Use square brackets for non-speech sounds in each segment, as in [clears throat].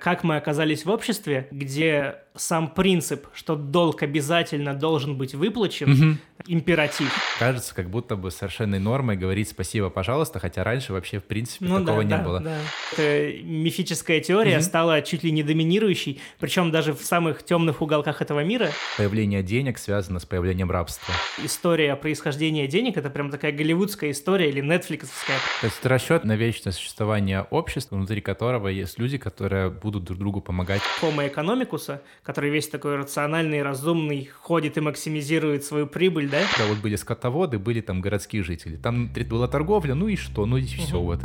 как мы оказались в обществе, где сам принцип, что долг обязательно должен быть выплачен, угу. императив. Кажется, как будто бы совершенной нормой говорить спасибо, пожалуйста, хотя раньше вообще в принципе ну, такого да, не да, было. Да. Эта мифическая теория угу. стала чуть ли не доминирующей, причем даже в самых темных уголках этого мира. Появление денег связано с появлением рабства. История происхождения денег — это прям такая голливудская история или нетфликсовская. То есть это расчет на вечное существование общества, внутри которого есть люди, которые будут друг другу помогать. Homo economicus, который весь такой рациональный, разумный, ходит и максимизирует свою прибыль, да? Да, вот были скотоводы, были там городские жители. Там была торговля, ну и что, ну и все угу. вот.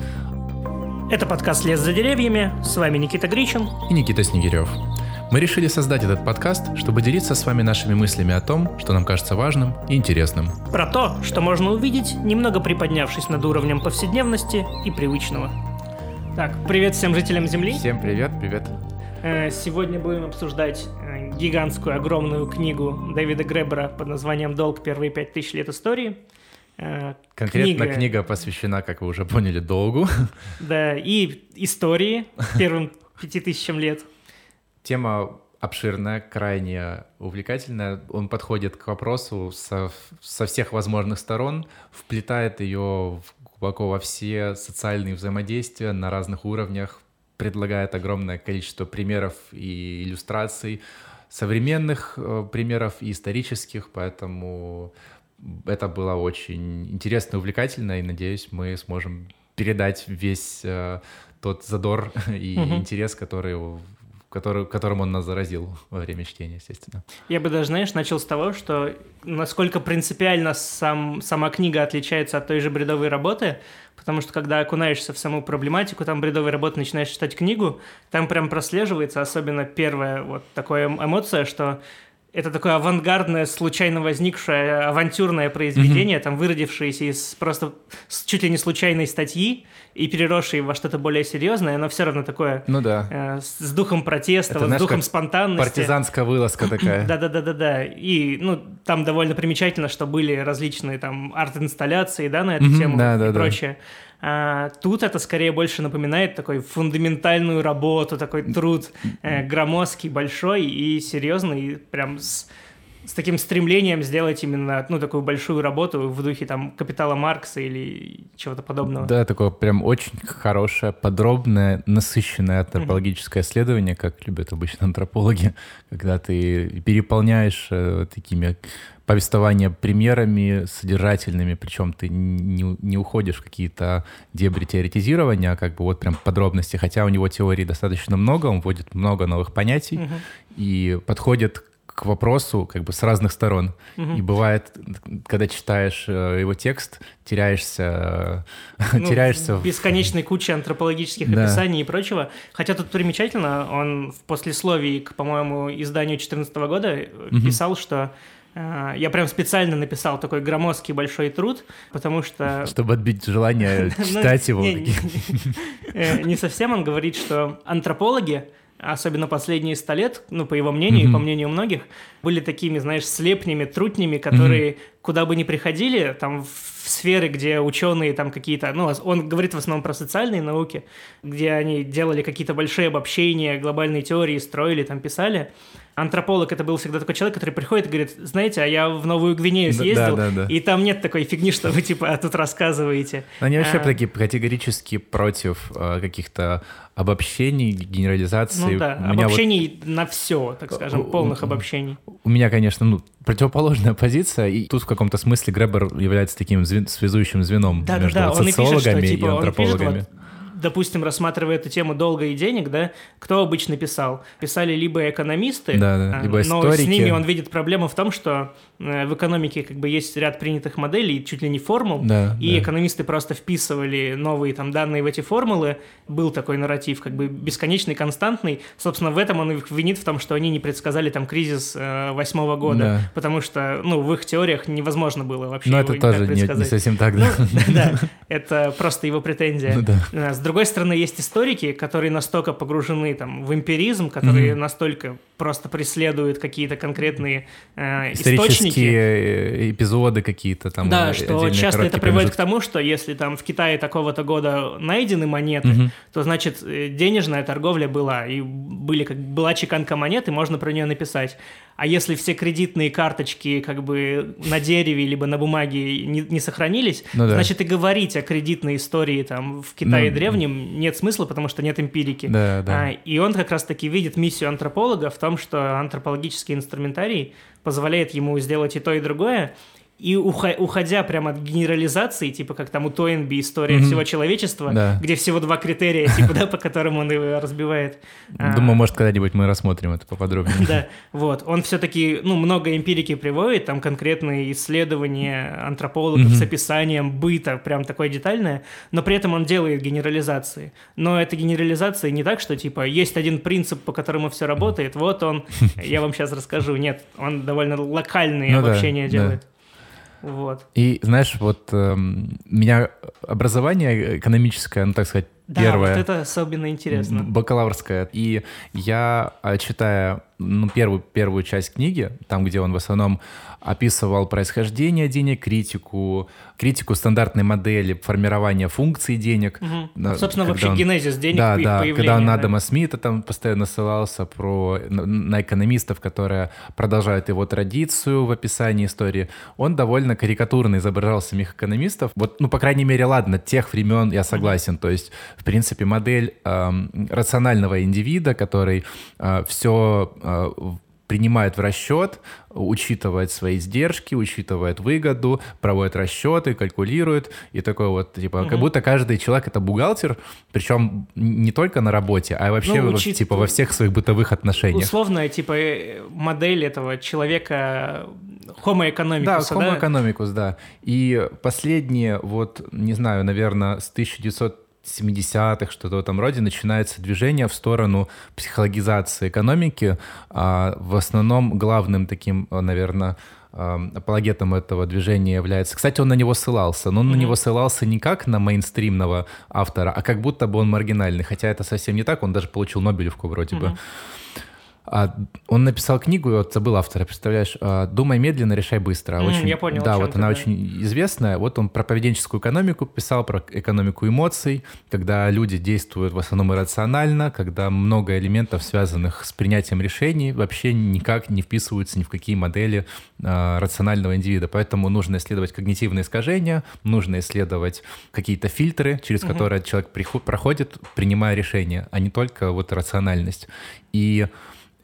Это подкаст «Лес за деревьями». С вами Никита Гричин. И Никита Снегирев. Мы решили создать этот подкаст, чтобы делиться с вами нашими мыслями о том, что нам кажется важным и интересным. Про то, что можно увидеть, немного приподнявшись над уровнем повседневности и привычного. Так, привет всем жителям Земли. Всем привет, привет. Э, сегодня будем обсуждать э, гигантскую, огромную книгу Дэвида Гребера под названием «Долг. Первые пять тысяч лет истории». Э, Конкретно книга... книга посвящена, как вы уже поняли, долгу. [laughs] Да, и истории первым пяти тысячам лет. Тема обширная, крайне увлекательная. Он подходит к вопросу со, со всех возможных сторон, вплетает ее глубоко во все социальные взаимодействия на разных уровнях, предлагает огромное количество примеров и иллюстраций, современных э, примеров и исторических, поэтому это было очень интересно и увлекательно, и надеюсь, мы сможем передать весь э, тот задор [laughs] и угу. интерес, который который, которым он нас заразил во время чтения, естественно. Я бы даже, знаешь, начал с того, что насколько принципиально сам, сама книга отличается от той же бредовой работы, потому что когда окунаешься в саму проблематику, там бредовой работы начинаешь читать книгу, там прям прослеживается особенно первая вот такая эмоция, что это такое авангардное, случайно возникшее авантюрное произведение, mm-hmm. там выродившееся из просто чуть ли не случайной статьи и переросшее во что-то более серьезное, но все равно такое ну, да. э, с духом протеста, это, вот, с духом спонтанности. Партизанская вылазка такая. [clears throat] Да-да-да-да-да. И ну, там довольно примечательно, что были различные там арт-инсталляции да, на эту mm-hmm, тему да, и да, прочее. Да. А, тут это скорее больше напоминает такой фундаментальную работу, такой труд э, громоздкий, большой и серьезный, прям с, с таким стремлением сделать именно ну, такую большую работу в духе там капитала Маркса или чего-то подобного. Да, такое прям очень хорошее, подробное, насыщенное антропологическое mm-hmm. исследование, как любят обычно антропологи, [laughs] когда ты переполняешь э, такими повествование примерами содержательными, причем ты не, не уходишь в какие-то дебри теоретизирования, а как бы вот прям подробности, хотя у него теории достаточно много, он вводит много новых понятий угу. и подходит к вопросу как бы с разных сторон. Угу. И бывает, когда читаешь э, его текст, теряешься, [laughs] ну, теряешься в бесконечной куче антропологических да. описаний и прочего. Хотя тут примечательно, он в послесловии к, по-моему, изданию 2014 года угу. писал, что я прям специально написал такой громоздкий большой труд, потому что... [laughs] Чтобы отбить желание [laughs] ну, читать его. Э, не совсем он говорит, что антропологи, особенно последние сто лет, ну, по его мнению и по мнению многих, были такими, знаешь, слепнями, трутнями, которые куда бы ни приходили, там в сферы, где ученые там какие-то, ну, он говорит в основном про социальные науки, где они делали какие-то большие обобщения, глобальные теории, строили, там писали, антрополог это был всегда такой человек, который приходит и говорит, знаете, а я в Новую Гвинею съездил, да, да, да. и там нет такой фигни, [laughs] что вы типа тут рассказываете. Они вообще а... такие категорически против э, каких-то обобщений, генерализации. Ну да, обобщений вот... на все, так скажем, полных обобщений. У меня, конечно, ну, противоположная позиция, и тут в каком-то смысле Гребер является таким звен... связующим звеном да, между да, да. социологами пишет, что, типа, и антропологами. Он пишет, вот, допустим, рассматривая эту тему долга и денег, да, кто обычно писал? Писали либо экономисты, да, да, либо но с ними он видит проблему в том, что в экономике как бы есть ряд принятых моделей, чуть ли не формул, да, и да. экономисты просто вписывали новые там данные в эти формулы. Был такой нарратив, как бы бесконечный, константный. Собственно, в этом он их винит в том, что они не предсказали там кризис э, восьмого года, да. потому что, ну, в их теориях невозможно было вообще Но это тоже не, не совсем так, да. [laughs] Ну, да, это просто его претензия. Ну, да. Э, с другой стороны, есть историки, которые настолько погружены там, в эмпиризм, которые mm-hmm. настолько просто преследует какие-то конкретные э, источники. э, эпизоды какие-то там. Да, э, что часто это приводит к тому, что если там в Китае такого-то года найдены монеты, Мгм. то значит э, денежная торговля была, и были как была чеканка монет, и можно про нее написать. А если все кредитные карточки как бы на дереве либо на бумаге не, не сохранились, Ну да. значит и говорить о кредитной истории там в Китае Ну, древнем нет смысла, потому что нет эмпирики. Да, да. А, и он как раз-таки видит миссию антрополога в том, что антропологический инструментарий позволяет ему сделать и то, и другое. И уходя прямо от генерализации, типа как там у Тойнби история Мгм. всего человечества, Да. где всего два критерия, [laughs] типа, да, по которым он его разбивает. А, Думаю, может, когда-нибудь мы рассмотрим это поподробнее. да, вот. Он все-таки, ну, много эмпирики приводит, там конкретные исследования антропологов с описанием быта, прям такое детальное, но при этом он делает генерализации. Но эта генерализация не так, что, типа, есть один принцип, по которому все работает, вот он, [laughs] я вам сейчас расскажу. Нет, он довольно локальные Ну обобщения делает. Вот. И знаешь, вот эм, меня образование экономическое, ну так сказать, Да, первое. вот это особенно интересно. Б- Бакалаврская. И я, а, читая ну, первую, первую часть книги, там, где он в основном описывал происхождение денег, критику, критику стандартной модели формирования функций денег. Мгм. Да, Собственно, вообще он- генезис денег да, да, когда он да. Адама Смита там постоянно ссылался про, на, экономистов, которые продолжают его традицию в описании истории, он довольно карикатурно изображал самих экономистов. Вот, ну, по крайней мере, ладно, тех времен я согласен. То есть, в принципе, модель эм, рационального индивида, который все принимает в расчет, учитывает свои издержки, учитывает выгоду, проводит расчеты, калькулирует, и такой вот, типа, как Мгм. будто каждый человек — это бухгалтер, причем не только на работе, а вообще, Ну, учит- типа, во всех своих бытовых отношениях. Условная, типа, э, модель этого человека Homo economicus, Да, да? Homo economicus, да. И последние, вот, не знаю, наверное, с 1970-х, что-то в этом роде, начинается движение в сторону психологизации экономики. А в основном главным таким, наверное, апологетом этого движения является... Кстати, он на него ссылался, но он на Мгм. него ссылался не как на мейнстримного автора, а как будто бы он маргинальный, хотя это совсем не так, он даже получил Нобелевку вроде бы. А, он написал книгу, вот забыл автора, представляешь, а, «Думай медленно, решай быстро». М, Очень, я понял, Да, вот она да. очень известная. Вот он про поведенческую экономику писал, про экономику эмоций, когда люди действуют в основном иррационально, когда много элементов, связанных с принятием решений, вообще никак не вписываются ни в какие модели а, рационального индивида. Поэтому нужно исследовать когнитивные искажения, нужно исследовать какие-то фильтры, через Мгм. которые человек проходит, принимая решения, а не только вот рациональность. И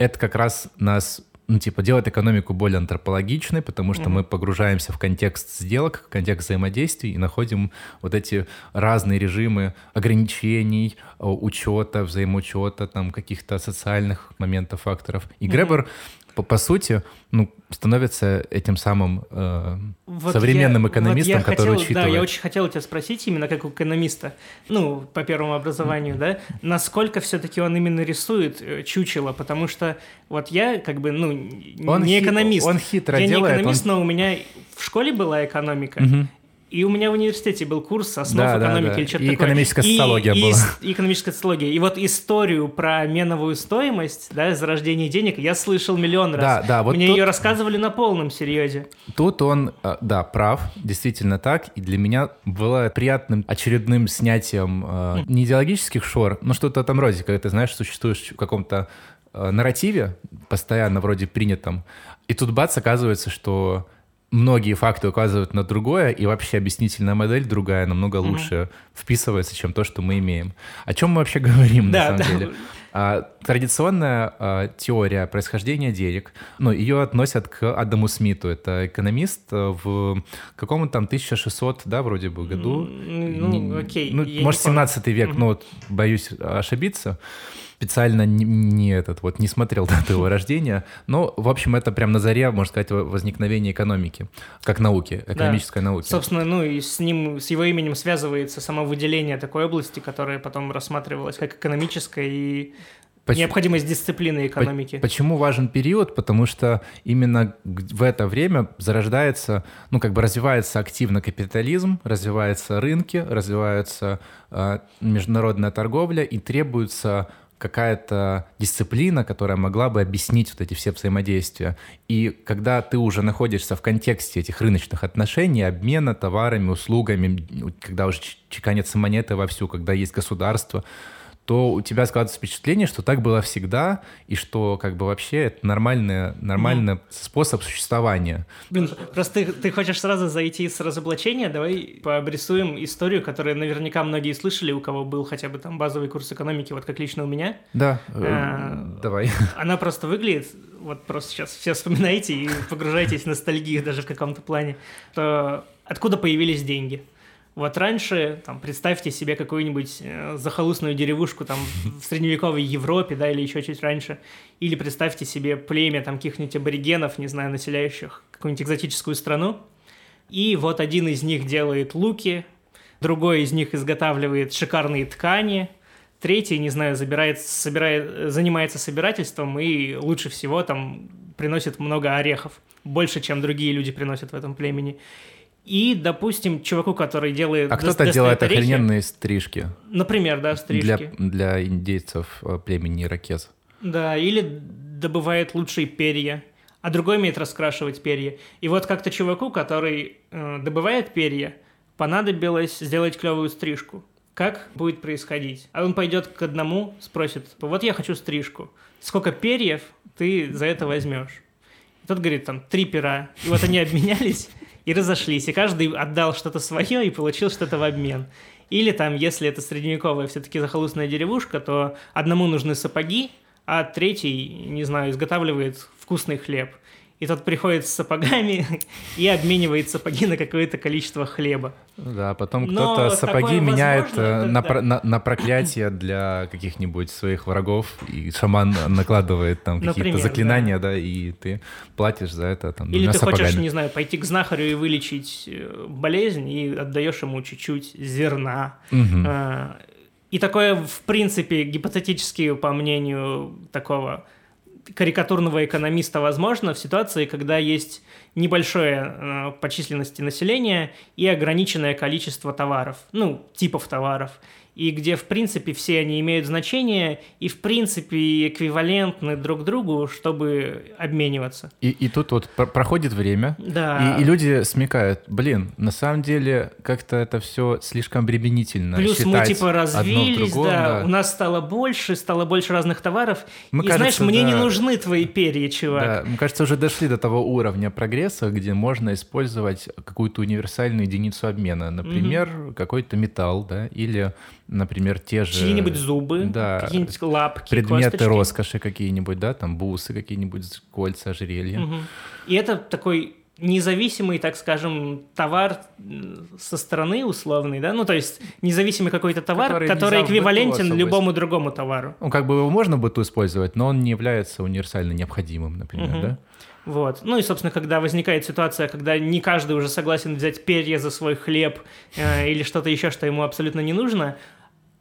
это как раз нас ну, типа, делает экономику более антропологичной, потому что Мгм. мы погружаемся в контекст сделок, в контекст взаимодействий и находим вот эти разные режимы ограничений, э, учета, взаимоучета, там, каких-то социальных моментов, факторов. И Мгм. Гребер, по, по сути, ну, становится этим самым э, Вот современным я- вот экономистом, я который хотел, учитывает. Да, я очень хотел тебя спросить, именно как у экономиста, ну, по первому образованию, да, насколько все-таки он именно рисует э, чучело, потому что вот я как бы, ну, Он не экономист. он хитро я делает, не он- экономист, но у меня в школе была экономика. И у меня в университете был курс основ Да, да, экономики да. или что-то И такое. экономическая социология и, была. И экономическая социология. И вот историю про меновую стоимость, да, зарождение денег, я слышал миллион раз. Да, да, вот Мне тут- ее рассказывали на полном серьезе. Тут он, э, да, прав, действительно так. И для меня было приятным очередным снятием э, не идеологических шор, но что-то в этом роде, когда ты, знаешь, существуешь в каком-то э, нарративе, постоянно вроде принятом, и тут бац, оказывается, что многие факты указывают на другое, и вообще объяснительная модель другая намного Мгм. лучше вписывается, чем то, что мы имеем. О чем мы вообще [laughs] говорим, Да, на да. самом деле? А, традиционная а, теория происхождения денег, ну, ее относят к Адаму Смиту. Это экономист а, в каком там 1600, да, вроде бы, году. М, Ну, окей. Ну, может, помню. 17 век, Мгм. ну, вот, боюсь ошибиться. Специально не, не этот, вот, не смотрел [laughs] дату его рождения. Но, в общем, это прям на заре, можно сказать, во- возникновения экономики, как науки, экономической науки. Собственно, ну и с ним, с его именем связывается само выделение такой области, которая потом рассматривалась как экономическая и Поч- необходимость дисциплины экономики. Почему важен период? Потому что именно в это время зарождается, ну, как бы развивается активно капитализм, развиваются рынки, развивается э, международная торговля, и требуется какая-то дисциплина, которая могла бы объяснить вот эти все взаимодействия. И когда ты уже находишься в контексте этих рыночных отношений, обмена товарами, услугами, когда уже чеканятся монеты вовсю, когда есть государство, то у тебя складывается впечатление, что так было всегда, и что как бы вообще это нормальный, нормальный mm. способ существования. Блин, просто ты, ты хочешь сразу зайти с разоблачения, давай пообрисуем историю, которую наверняка многие слышали, у кого был хотя бы там базовый курс экономики, вот как лично у меня. Да, а, давай. Она просто выглядит, вот просто сейчас все вспоминаете и погружаетесь в ностальгию даже в каком-то плане, то откуда появились деньги? Вот раньше, там, представьте себе какую-нибудь э, захолустную деревушку там в средневековой Европе, да, или еще чуть раньше, или представьте себе племя там каких-нибудь аборигенов, не знаю, населяющих какую-нибудь экзотическую страну, и вот один из них делает луки, другой из них изготавливает шикарные ткани, третий, не знаю, забирает, собирает, занимается собирательством и лучше всего там приносит много орехов, больше, чем другие люди приносят в этом племени. И, допустим, чуваку, который делает... А кто-то делает орехи, охрененные стрижки. Например, да, стрижки. Для, для индейцев э, племени Иракез. Да, или добывает лучшие перья, а другой умеет раскрашивать перья. И вот как-то чуваку, который э, добывает перья, понадобилось сделать клевую стрижку. Как будет происходить? А он пойдет к одному, спросит, вот я хочу стрижку. Сколько перьев ты за это возьмешь? И тот говорит, там, три пера. И вот они [laughs] обменялись, и разошлись, и каждый отдал что-то свое и получил что-то в обмен. Или там, если это средневековая все-таки захолустная деревушка, то одному нужны сапоги, а третий, не знаю, изготавливает вкусный хлеб и тот приходит с сапогами и обменивает сапоги на какое-то количество хлеба. Да, потом кто-то сапоги меняет э, на, да. на, на проклятие для каких-нибудь своих врагов, и шаман накладывает там какие-то заклинания, да. да, и ты платишь за это там Или ты сапогами. хочешь, не знаю, пойти к знахарю и вылечить э, болезнь, и отдаешь ему чуть-чуть зерна. Угу. И такое, в принципе, гипотетически, по мнению такого карикатурного экономиста возможно в ситуации, когда есть небольшое э, по численности населения и ограниченное количество товаров, ну, типов товаров и где, в принципе, все они имеют значение и, в принципе, эквивалентны друг другу, чтобы обмениваться. И, и тут вот проходит время, да. и, и люди смекают, блин, на самом деле как-то это все слишком обременительно. Плюс мы, типа, развились, другом, да, да, у нас стало больше, стало больше разных товаров, мы, и, кажется, знаешь, мне да, не нужны твои перья, чувак. Да, мы, кажется, уже дошли до того уровня прогресса, где можно использовать какую-то универсальную единицу обмена, например, угу. какой-то металл, да, или например, те же... Чьи-нибудь зубы, да, какие-нибудь лапки, Предметы косточки. роскоши какие-нибудь, да, там бусы какие-нибудь, кольца, ожерелья. Угу. И это такой независимый, так скажем, товар со стороны условный, да, ну то есть независимый какой-то товар, который, который эквивалентен любому другому товару. Ну как бы его можно быту использовать, но он не является универсально необходимым, например, угу. да? Вот. Ну и, собственно, когда возникает ситуация, когда не каждый уже согласен взять перья за свой хлеб э, или что-то еще, что ему абсолютно не нужно,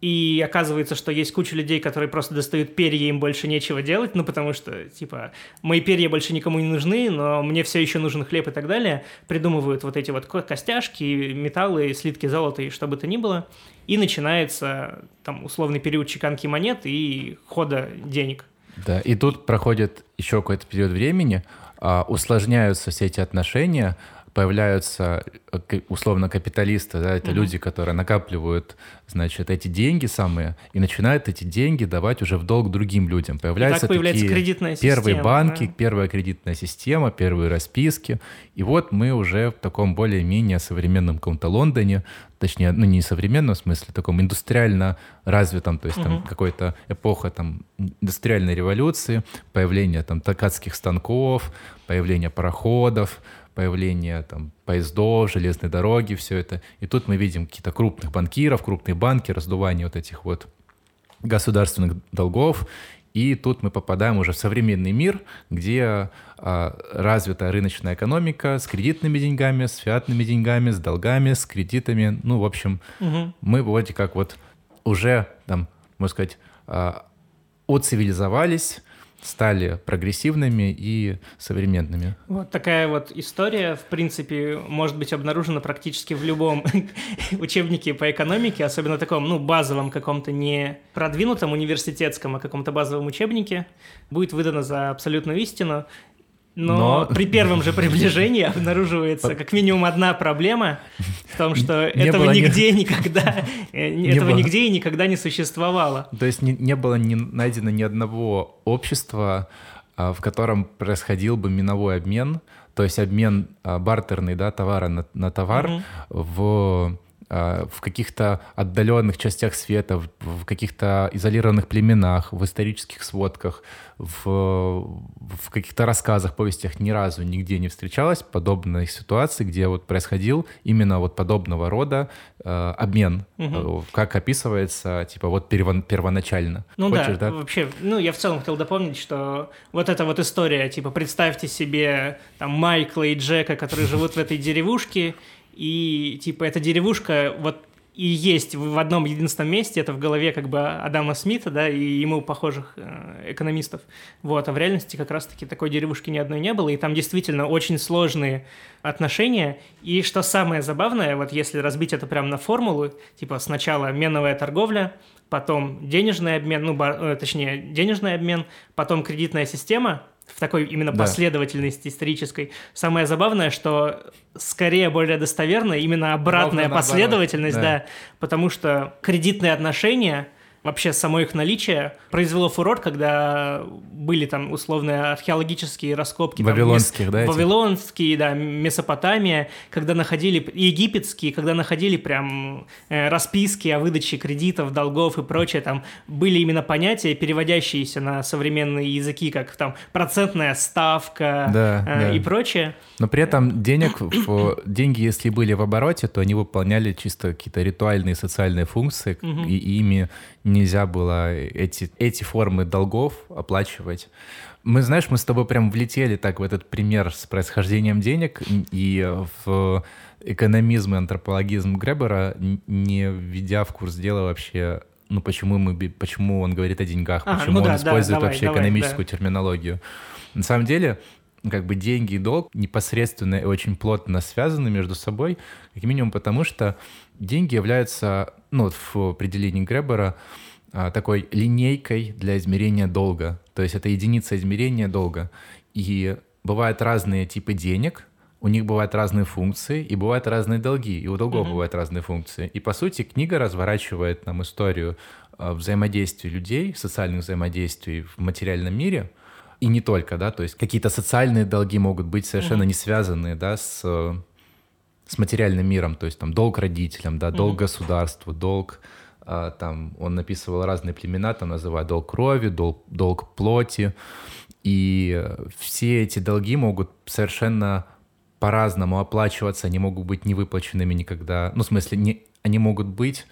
и оказывается, что есть куча людей, которые просто достают перья, им больше нечего делать, ну, потому что, типа, мои перья больше никому не нужны, но мне все еще нужен хлеб и так далее. Придумывают вот эти вот костяшки, металлы, слитки золота и что бы то ни было. И начинается, там, условный период чеканки монет и хода денег. Да, и тут проходит еще какой-то период времени, а, усложняются все эти отношения, появляются э, условно капиталисты, да, это угу. люди, которые накапливают, значит, эти деньги самые и начинают эти деньги давать уже в долг другим людям. Появляются появляется такие кредитная первые система, банки, да? первая кредитная система, первые расписки. И вот мы уже в таком более-менее современном каком-то Лондоне, точнее, ну не современном в смысле, таком индустриально развитом, то есть угу. там какой-то эпоха там индустриальной революции, появление там ткацких станков, появление пароходов, появление там, поездов, железной дороги, все это. И тут мы видим какие-то крупных банкиров, крупные банки, раздувание вот этих вот государственных долгов. И тут мы попадаем уже в современный мир, где а, развита рыночная экономика с кредитными деньгами, с фиатными деньгами, с долгами, с кредитами. Ну, в общем, угу. мы вроде как вот уже, там, можно сказать, а, оцивилизовались, стали прогрессивными и современными. Вот такая вот история, в принципе, может быть обнаружена практически в любом [laughs] учебнике по экономике, особенно таком, ну, базовом каком-то не продвинутом университетском, а каком-то базовом учебнике, будет выдана за абсолютную истину. Но, Но при первом же приближении обнаруживается как минимум одна проблема в том, что не этого нигде ни... никогда [laughs] э, не этого было. нигде и никогда не существовало. То есть не, не было не найдено ни одного общества, а, в котором происходил бы миновой обмен, то есть обмен а, бартерный, да, товара на, на товар угу. в в каких-то отдаленных частях света, в, каких-то изолированных племенах, в исторических сводках, в, в каких-то рассказах, повестях ни разу нигде не встречалась подобной ситуации, где вот происходил именно вот подобного рода э, обмен, угу. как описывается, типа вот перво, первоначально. Ну Хочешь, да, да, вообще, ну я в целом хотел дополнить, что вот эта вот история, типа представьте себе там Майкла и Джека, которые живут в этой деревушке, и, типа, эта деревушка вот и есть в одном единственном месте, это в голове как бы Адама Смита, да, и ему похожих э, экономистов. Вот, а в реальности как раз-таки такой деревушки ни одной не было, и там действительно очень сложные отношения. И что самое забавное, вот если разбить это прямо на формулу, типа сначала меновая торговля, потом денежный обмен, ну, э, точнее, денежный обмен, потом кредитная система, в такой именно да. последовательности исторической. Самое забавное, что скорее более достоверно именно обратная Ровно последовательность, да. да, потому что кредитные отношения – вообще само их наличие произвело фурор, когда были там условные археологические раскопки. Вавилонских, там, да? Вавилонские, да, Месопотамия, когда находили, египетские, когда находили прям э, расписки о выдаче кредитов, долгов и прочее, там были именно понятия, переводящиеся на современные языки, как там процентная ставка да, э, да. и прочее. Но при этом денег, деньги, если были в обороте, то они выполняли чисто какие-то ритуальные социальные функции, угу. и ими нельзя было эти, эти формы долгов оплачивать. Мы, знаешь, мы с тобой прям влетели так в этот пример с происхождением денег и в экономизм и антропологизм Гребера, не введя в курс дела вообще ну почему мы, почему он говорит о деньгах, ага, почему ну да, он использует да, давай, вообще давай, экономическую да. терминологию. На самом деле, как бы деньги и долг непосредственно и очень плотно связаны между собой, как минимум потому, что деньги являются, ну, в определении Гребера, а, такой линейкой для измерения долга. То есть это единица измерения долга. И бывают разные типы денег, у них бывают разные функции, и бывают разные долги, и у долгов mm-hmm. бывают разные функции. И, по сути, книга разворачивает нам историю а, взаимодействия людей, социальных взаимодействий в материальном мире, и не только, да, то есть какие-то социальные долги могут быть совершенно mm-hmm. не связанные, да, с с материальным миром, то есть там долг родителям, да, долг mm-hmm. государству, долг, а, там он написывал разные племена, там называя долг крови, долг, долг плоти, и все эти долги могут совершенно по-разному оплачиваться, они могут быть не выплаченными никогда, ну, в смысле, не, они могут быть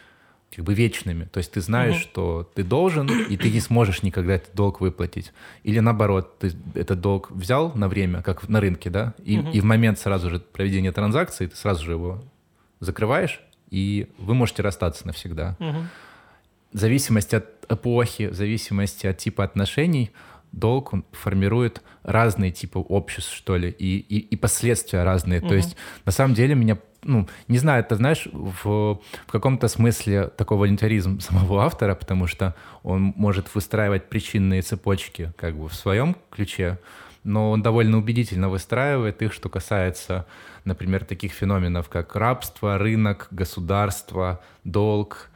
как бы вечными. То есть ты знаешь, угу. что ты должен, и ты не сможешь никогда этот долг выплатить. Или наоборот, ты этот долг взял на время, как на рынке, да, и, угу. и в момент сразу же проведения транзакции ты сразу же его закрываешь, и вы можете расстаться навсегда. Угу. В зависимости от эпохи, в зависимости от типа отношений, долг он формирует разные типы обществ, что ли, и, и, и последствия разные. Угу. То есть, на самом деле, меня ну, не знаю, это, знаешь, в, в каком-то смысле такой волонтаризм [laughs] самого автора, потому что он может выстраивать причинные цепочки как бы в своем ключе, но он довольно убедительно выстраивает их, что касается, например, таких феноменов, как рабство, рынок, государство, долг,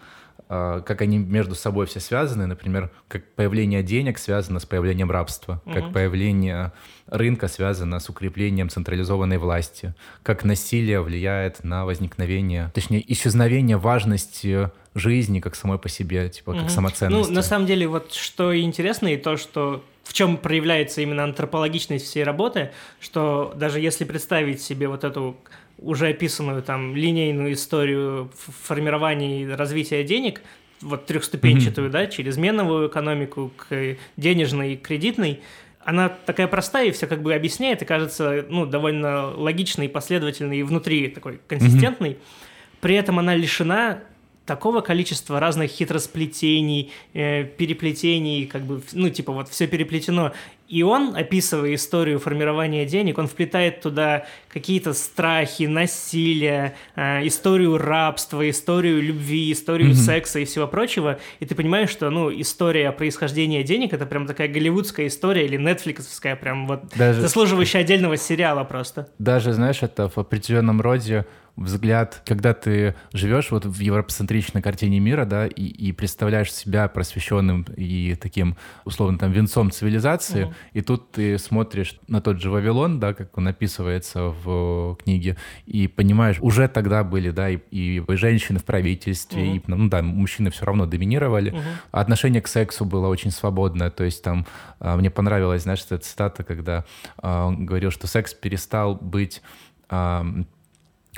как они между собой все связаны, например, как появление денег связано с появлением рабства, mm-hmm. как появление рынка связано с укреплением централизованной власти, как насилие влияет на возникновение, точнее, исчезновение важности жизни как самой по себе, типа mm-hmm. как самоценности. Ну, на самом деле, вот что интересно, и то, что в чем проявляется именно антропологичность всей работы, что даже если представить себе вот эту уже описанную там линейную историю формирования и развития денег, вот трехступенчатую, mm-hmm. да, через меновую экономику к денежной и кредитной, она такая простая и все как бы объясняет и кажется, ну, довольно логичной, последовательной и внутри такой консистентной. Mm-hmm. При этом она лишена такого количества разных хитросплетений, э, переплетений, как бы, ну, типа вот все переплетено. И он, описывая историю формирования денег, он вплетает туда какие-то страхи, насилие, э, историю рабства, историю любви, историю mm-hmm. секса и всего прочего. И ты понимаешь, что, ну, история происхождения денег — это прям такая голливудская история или нетфликсовская, прям вот Даже... заслуживающая отдельного сериала просто. Даже, знаешь, это в определенном роде взгляд, когда ты живешь вот в европоцентричной картине мира, да, и, и представляешь себя просвещенным и таким, условно, там, венцом цивилизации, mm и тут ты смотришь на тот же Вавилон, да, как он описывается в книге, и понимаешь, уже тогда были, да, и, и женщины в правительстве, mm и, ну да, мужчины все равно доминировали, а отношение к сексу было очень свободное, то есть там а, мне понравилась, знаешь, эта цитата, когда а, он говорил, что секс перестал быть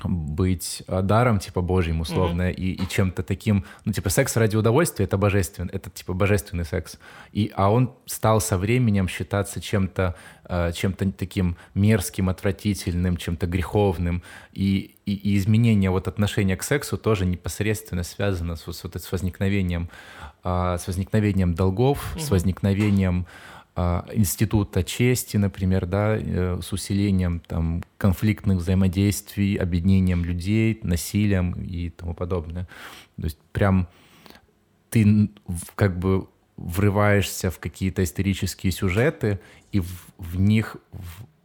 быть э, даром, типа, божьим, условно, mm-hmm. и, и чем-то таким, ну, типа, секс ради удовольствия — это божественный, это, типа, божественный секс. И, а он стал со временем считаться чем-то, э, чем-то таким мерзким, отвратительным, чем-то греховным. И, и, и изменение вот отношения к сексу тоже непосредственно связано с, с, вот, с возникновением, э, с возникновением долгов, mm-hmm. с возникновением а, института чести, например, да, э, с усилением там, конфликтных взаимодействий, объединением людей, насилием и тому подобное. То есть прям ты как бы врываешься в какие-то исторические сюжеты, и в, в них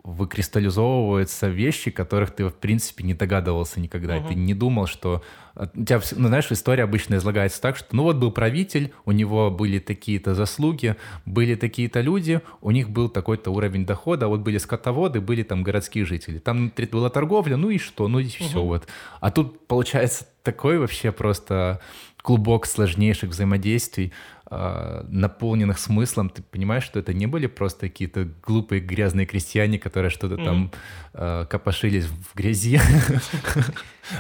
выкристаллизовываются вещи, которых ты, в принципе, не догадывался никогда. Uh-huh. Ты не думал, что... А, у тебя, ну, знаешь, история обычно излагается так, что, ну, вот был правитель, у него были такие-то заслуги, были такие-то люди, у них был такой-то уровень дохода, вот были скотоводы, были там городские жители. Там была торговля, ну и что, ну и все вот. А тут, получается, такой вообще просто клубок сложнейших взаимодействий, э, наполненных смыслом, ты понимаешь, что это не были просто какие-то глупые грязные крестьяне, которые что-то mm-hmm. там э, копошились в грязи,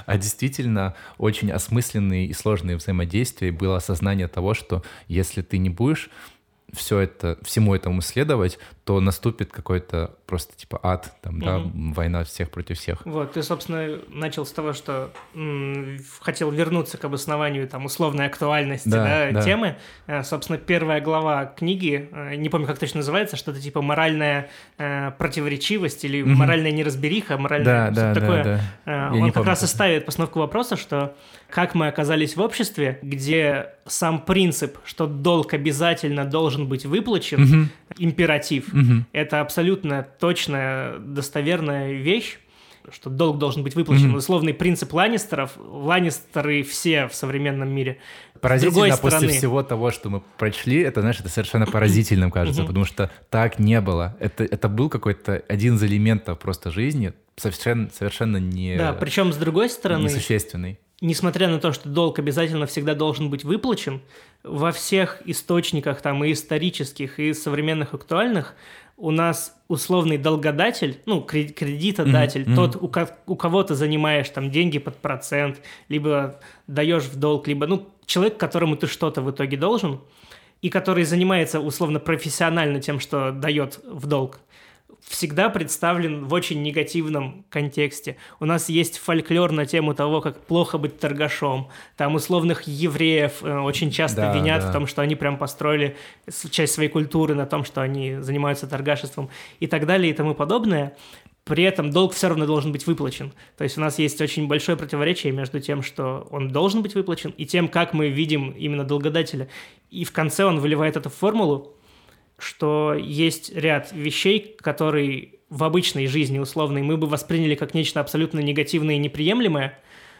а действительно очень осмысленные и сложные взаимодействия, и было осознание того, что если ты не будешь все это, всему этому исследовать, то наступит какой-то просто типа ад, там, угу. да, война всех против всех. Вот, ты, собственно, начал с того, что хотел вернуться к обоснованию там условной актуальности да, да, да. темы. Э, собственно, первая глава книги, э, не помню, как точно называется, что-то типа моральная э, противоречивость или угу. моральная неразбериха, моральная да, да, такое. Да, да. Он как раз и ставит постановку вопроса, что как мы оказались в обществе, где сам принцип, что долг обязательно должен быть выплачен, угу. императив, угу. это абсолютно точная, достоверная вещь, что долг должен быть выплачен. Mm-hmm. Условный принцип Ланнистеров. Ланнистеры все в современном мире. Поразительно после стороны... всего того, что мы прочли, это, знаешь, это совершенно [clears throat] поразительным кажется, mm-hmm. потому что так не было. Это, это был какой-то один из элементов просто жизни, совершенно, совершенно не... Да, причем с другой стороны... Несущественный несмотря на то, что долг обязательно всегда должен быть выплачен, во всех источниках, там, и исторических, и современных, актуальных, у нас условный долгодатель, ну, кредитодатель, mm-hmm. тот, у, ко- у кого ты занимаешь там деньги под процент, либо даешь в долг, либо, ну, человек, которому ты что-то в итоге должен, и который занимается условно профессионально тем, что дает в долг, всегда представлен в очень негативном контексте. У нас есть фольклор на тему того, как плохо быть торгашом. Там условных евреев э, очень часто да, винят да. в том, что они прям построили часть своей культуры на том, что они занимаются торгашеством и так далее и тому подобное. При этом долг все равно должен быть выплачен. То есть у нас есть очень большое противоречие между тем, что он должен быть выплачен, и тем, как мы видим именно долгодателя. И в конце он выливает эту формулу, что есть ряд вещей, которые в обычной жизни условной мы бы восприняли как нечто абсолютно негативное и неприемлемое,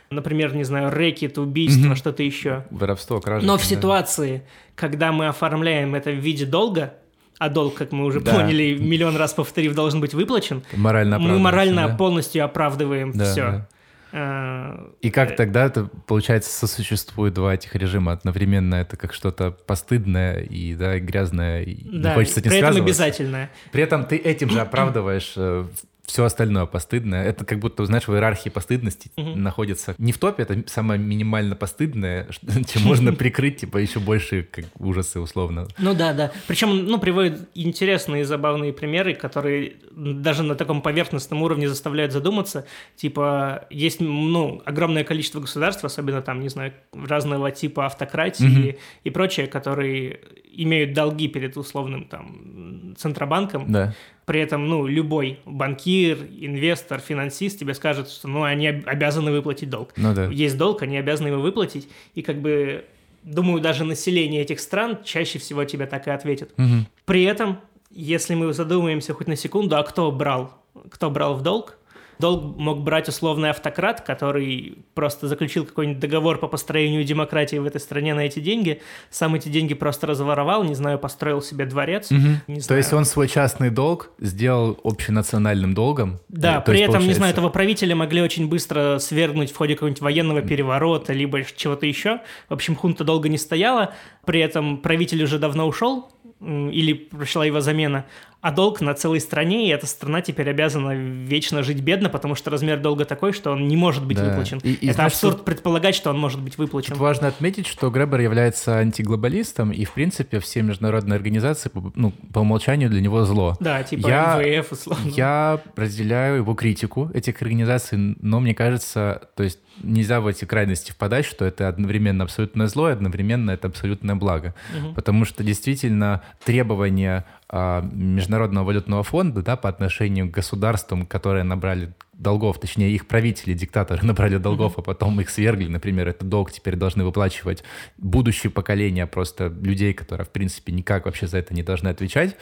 например, не знаю, рэкет, убийство, mm-hmm. что-то еще. Воровство, кража. Но в ситуации, когда мы оформляем это в виде долга, а долг, как мы уже да. поняли, миллион раз повторив, должен быть выплачен, морально мы морально да? полностью оправдываем да, все. Да. А, и как э, тогда это, получается, сосуществует два этих режима одновременно? Это как что-то постыдное и да, грязное, и да, не хочется этим при этом обязательное. При этом ты этим же оправдываешь э, все остальное постыдное. Это как будто, знаешь, в иерархии постыдности угу. находится не в топе, это самое минимально постыдное, [laughs] чем можно [laughs] прикрыть, типа, еще больше как ужасы условно. Ну да, да. Причем, ну, приводят интересные и забавные примеры, которые даже на таком поверхностном уровне заставляют задуматься. Типа, есть, ну, огромное количество государств, особенно там, не знаю, разного типа автократии угу. и прочее, которые имеют долги перед условным там центробанком. Да. При этом, ну, любой банкир, инвестор, финансист тебе скажет, что, ну, они обязаны выплатить долг. Ну, да. Есть долг, они обязаны его выплатить. И как бы, думаю, даже население этих стран чаще всего тебе так и ответит. Угу. При этом, если мы задумаемся хоть на секунду, а кто брал? Кто брал в долг? Долг мог брать условный автократ, который просто заключил какой-нибудь договор по построению демократии в этой стране на эти деньги, сам эти деньги просто разворовал, не знаю, построил себе дворец. Угу. Не знаю. То есть он свой частный долг сделал общенациональным долгом? Да, э, при этом, получается... не знаю, этого правителя могли очень быстро свергнуть в ходе какого-нибудь военного переворота, либо чего-то еще. В общем, хунта долго не стояла, при этом правитель уже давно ушел, или пришла его замена, а долг на целой стране, и эта страна теперь обязана вечно жить бедно, потому что размер долга такой, что он не может быть да. выплачен. И, и Это знаешь, абсурд что... предполагать, что он может быть выплачен. Тут важно отметить, что Гребер является антиглобалистом, и, в принципе, все международные организации, ну, по умолчанию для него зло. Да, типа я, МВФ, условно. Я разделяю его критику этих организаций, но мне кажется, то есть нельзя в эти крайности впадать, что это одновременно абсолютное зло и одновременно это абсолютное благо. Угу. Потому что действительно требования Международного валютного фонда да, по отношению к государствам, которые набрали долгов, точнее их правители, диктаторы [laughs] набрали долгов, а потом их свергли, например, этот долг теперь должны выплачивать будущие поколения просто людей, которые, в принципе, никак вообще за это не должны отвечать.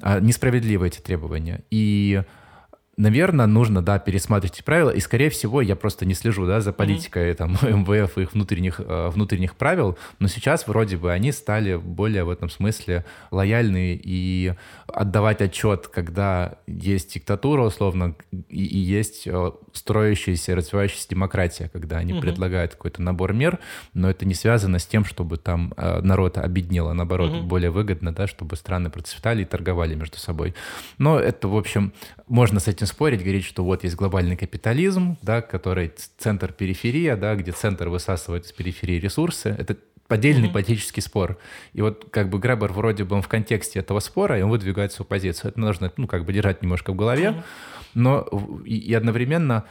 А, несправедливы эти требования. И наверное, нужно, да, пересматривать эти правила, и, скорее всего, я просто не слежу, да, за политикой, mm-hmm. там, [laughs] МВФ и их внутренних, э, внутренних правил, но сейчас вроде бы они стали более в этом смысле лояльны и отдавать отчет, когда есть диктатура, условно, и, и есть э, строящаяся, развивающаяся демократия, когда они mm-hmm. предлагают какой-то набор мер, но это не связано с тем, чтобы там э, народ обеднел, а наоборот, mm-hmm. более выгодно, да, чтобы страны процветали и торговали между собой. Но это, в общем, можно с этим спорить, говорить, что вот есть глобальный капитализм, да, который центр-периферия, да, где центр высасывает из периферии ресурсы. Это отдельный mm-hmm. политический спор. И вот как бы Гребер вроде бы он в контексте этого спора, и он выдвигает свою позицию. Это нужно, ну, как бы держать немножко в голове, mm-hmm. но и, и одновременно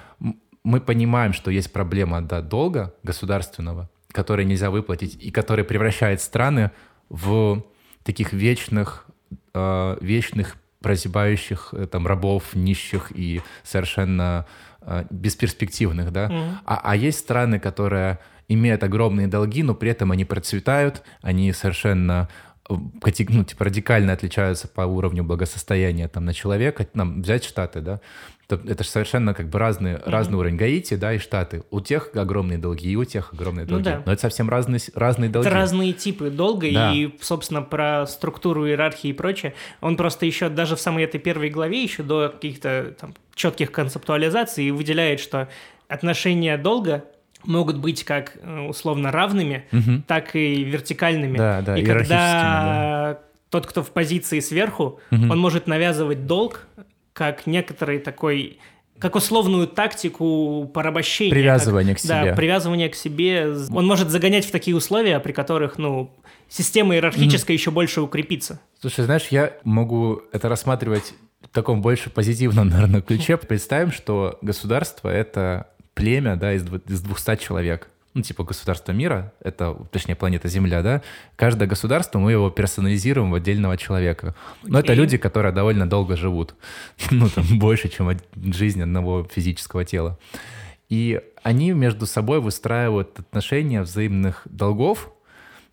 мы понимаем, что есть проблема да, долга государственного, который нельзя выплатить, и который превращает страны в таких вечных, э, вечных прозябающих э, там рабов, нищих и совершенно э, бесперспективных, да. Mm-hmm. А, а есть страны, которые имеют огромные долги, но при этом они процветают, они совершенно э, ну, типа, радикально отличаются по уровню благосостояния там, на человека. Нам взять Штаты, да, это же совершенно как бы разный, mm-hmm. разный уровень Гаити, да, и Штаты. У тех огромные долги, и у тех огромные ну долги. Ну, да. Но это совсем разные, разные долги. Это разные типы долга, да. и, собственно, про структуру иерархии и прочее. Он просто еще даже в самой этой первой главе, еще до каких-то там четких концептуализаций, выделяет, что отношения долга могут быть как э, условно равными, угу. так и вертикальными. Да, да, и когда да. тот, кто в позиции сверху, угу. он может навязывать долг как некоторый такой как условную тактику порабощения. Привязывание как, к себе. Да, привязывание к себе. Он может загонять в такие условия, при которых, ну, система иерархическая mm-hmm. еще больше укрепится. Слушай, знаешь, я могу это рассматривать в таком больше позитивном, наверное, ключе. Представим, что государство — это племя, да, из 200 человек ну, типа государства мира, это, точнее, планета Земля, да, каждое государство, мы его персонализируем в отдельного человека. Но okay. это люди, которые довольно долго живут, [laughs] ну, там, больше, чем жизнь одного физического тела. И они между собой выстраивают отношения взаимных долгов,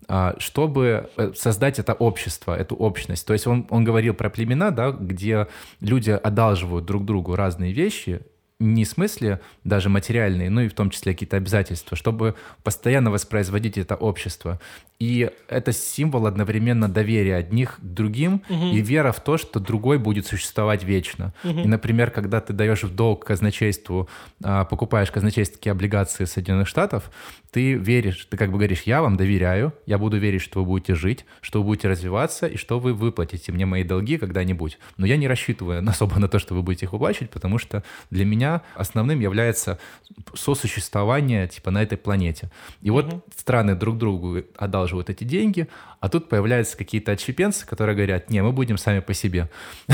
а, чтобы э, создать это общество, эту общность. То есть он, он говорил про племена, да, где люди одалживают друг другу разные вещи, не в смысле даже материальные, но и в том числе какие-то обязательства, чтобы постоянно воспроизводить это общество. И это символ одновременно доверия одних к другим угу. и вера в то, что другой будет существовать вечно. Угу. И, например, когда ты даешь в долг казначейству, а, покупаешь казначейские облигации Соединенных Штатов, ты веришь, ты как бы говоришь, я вам доверяю, я буду верить, что вы будете жить, что вы будете развиваться и что вы выплатите мне мои долги когда-нибудь. Но я не рассчитываю [laughs] особо на то, что вы будете их выплачивать, потому что для меня основным является сосуществование типа на этой планете. И вот угу. страны друг другу одалживают эти деньги, а тут появляются какие-то отщепенцы, которые говорят, не, мы будем сами по себе. [laughs]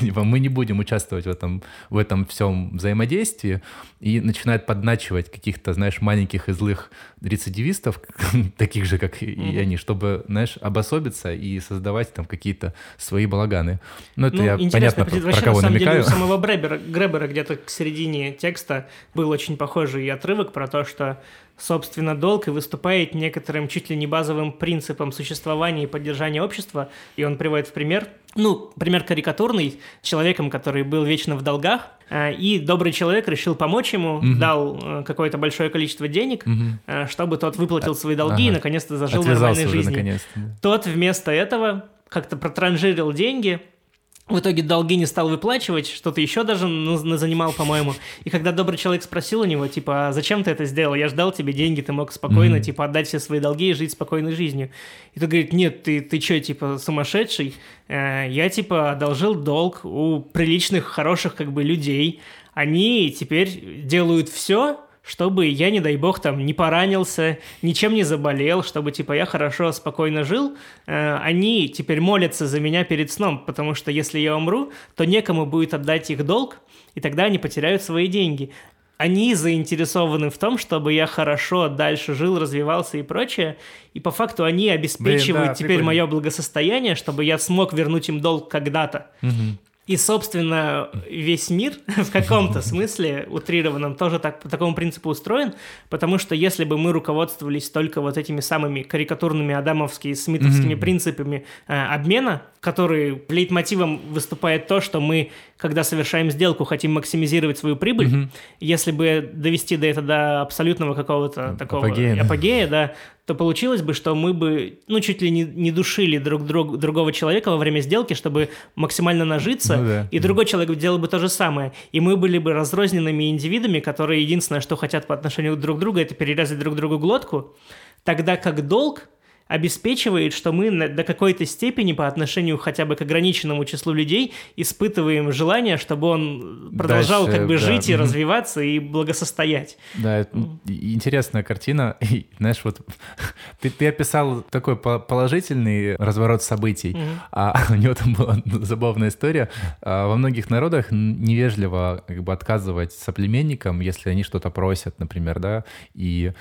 Типа, мы не будем участвовать в этом, в этом всем взаимодействии. И начинают подначивать каких-то, знаешь, маленьких и злых рецидивистов, [laughs] таких же, как и они, чтобы, знаешь, обособиться и создавать там какие-то свои балаганы. Ну, это ну, я понятно, про, кого на намекаю. Самого Гребера где-то к середине текста был очень похожий отрывок про то, что собственно, долг и выступает некоторым чуть ли не базовым принципом существования и поддержания общества. И он приводит в пример, ну, пример карикатурный, человеком, который был вечно в долгах, э, и добрый человек решил помочь ему, угу. дал э, какое-то большое количество денег, угу. чтобы тот выплатил свои долги ага. и наконец-то зажил Отвязался нормальной жизнью. Тот вместо этого как-то протранжирил деньги, в итоге долги не стал выплачивать, что-то еще даже занимал, по-моему. И когда добрый человек спросил у него, типа, а зачем ты это сделал? Я ждал тебе деньги, ты мог спокойно, mm-hmm. типа, отдать все свои долги и жить спокойной жизнью. И тот говорит, нет, ты, ты что, типа, сумасшедший? Э, я, типа, одолжил долг у приличных, хороших, как бы, людей. Они теперь делают все, чтобы я, не дай бог, там не поранился, ничем не заболел, чтобы, типа, я хорошо, спокойно жил, э, они теперь молятся за меня перед сном, потому что если я умру, то некому будет отдать их долг, и тогда они потеряют свои деньги. Они заинтересованы в том, чтобы я хорошо дальше жил, развивался и прочее. И по факту они обеспечивают Блин, да, теперь прикольно. мое благосостояние, чтобы я смог вернуть им долг когда-то. Угу. И, собственно, весь мир [laughs] в каком-то смысле утрированном тоже так, по такому принципу устроен, потому что если бы мы руководствовались только вот этими самыми карикатурными адамовскими, смитовскими mm-hmm. принципами э, обмена, который лейтмотивом выступает то, что мы, когда совершаем сделку, хотим максимизировать свою прибыль, mm-hmm. если бы довести до этого до абсолютного какого-то такого апогея, апогея да, то получилось бы, что мы бы, ну, чуть ли не, не душили друг друг, другого человека во время сделки, чтобы максимально нажиться, ну, да. и другой человек делал бы то же самое. И мы были бы разрозненными индивидами, которые единственное, что хотят по отношению друг к другу, это перерезать друг другу глотку, тогда как долг – обеспечивает, что мы до какой-то степени по отношению хотя бы к ограниченному числу людей испытываем желание, чтобы он продолжал Дальше, как бы да. жить и развиваться и благосостоять. Да, это интересная картина. [laughs] И, знаешь, вот ты, ты описал такой положительный разворот событий, угу. а [laughs] у него там была забавная история. А, во многих народах невежливо как бы отказывать соплеменникам, если они что-то просят, например, да, и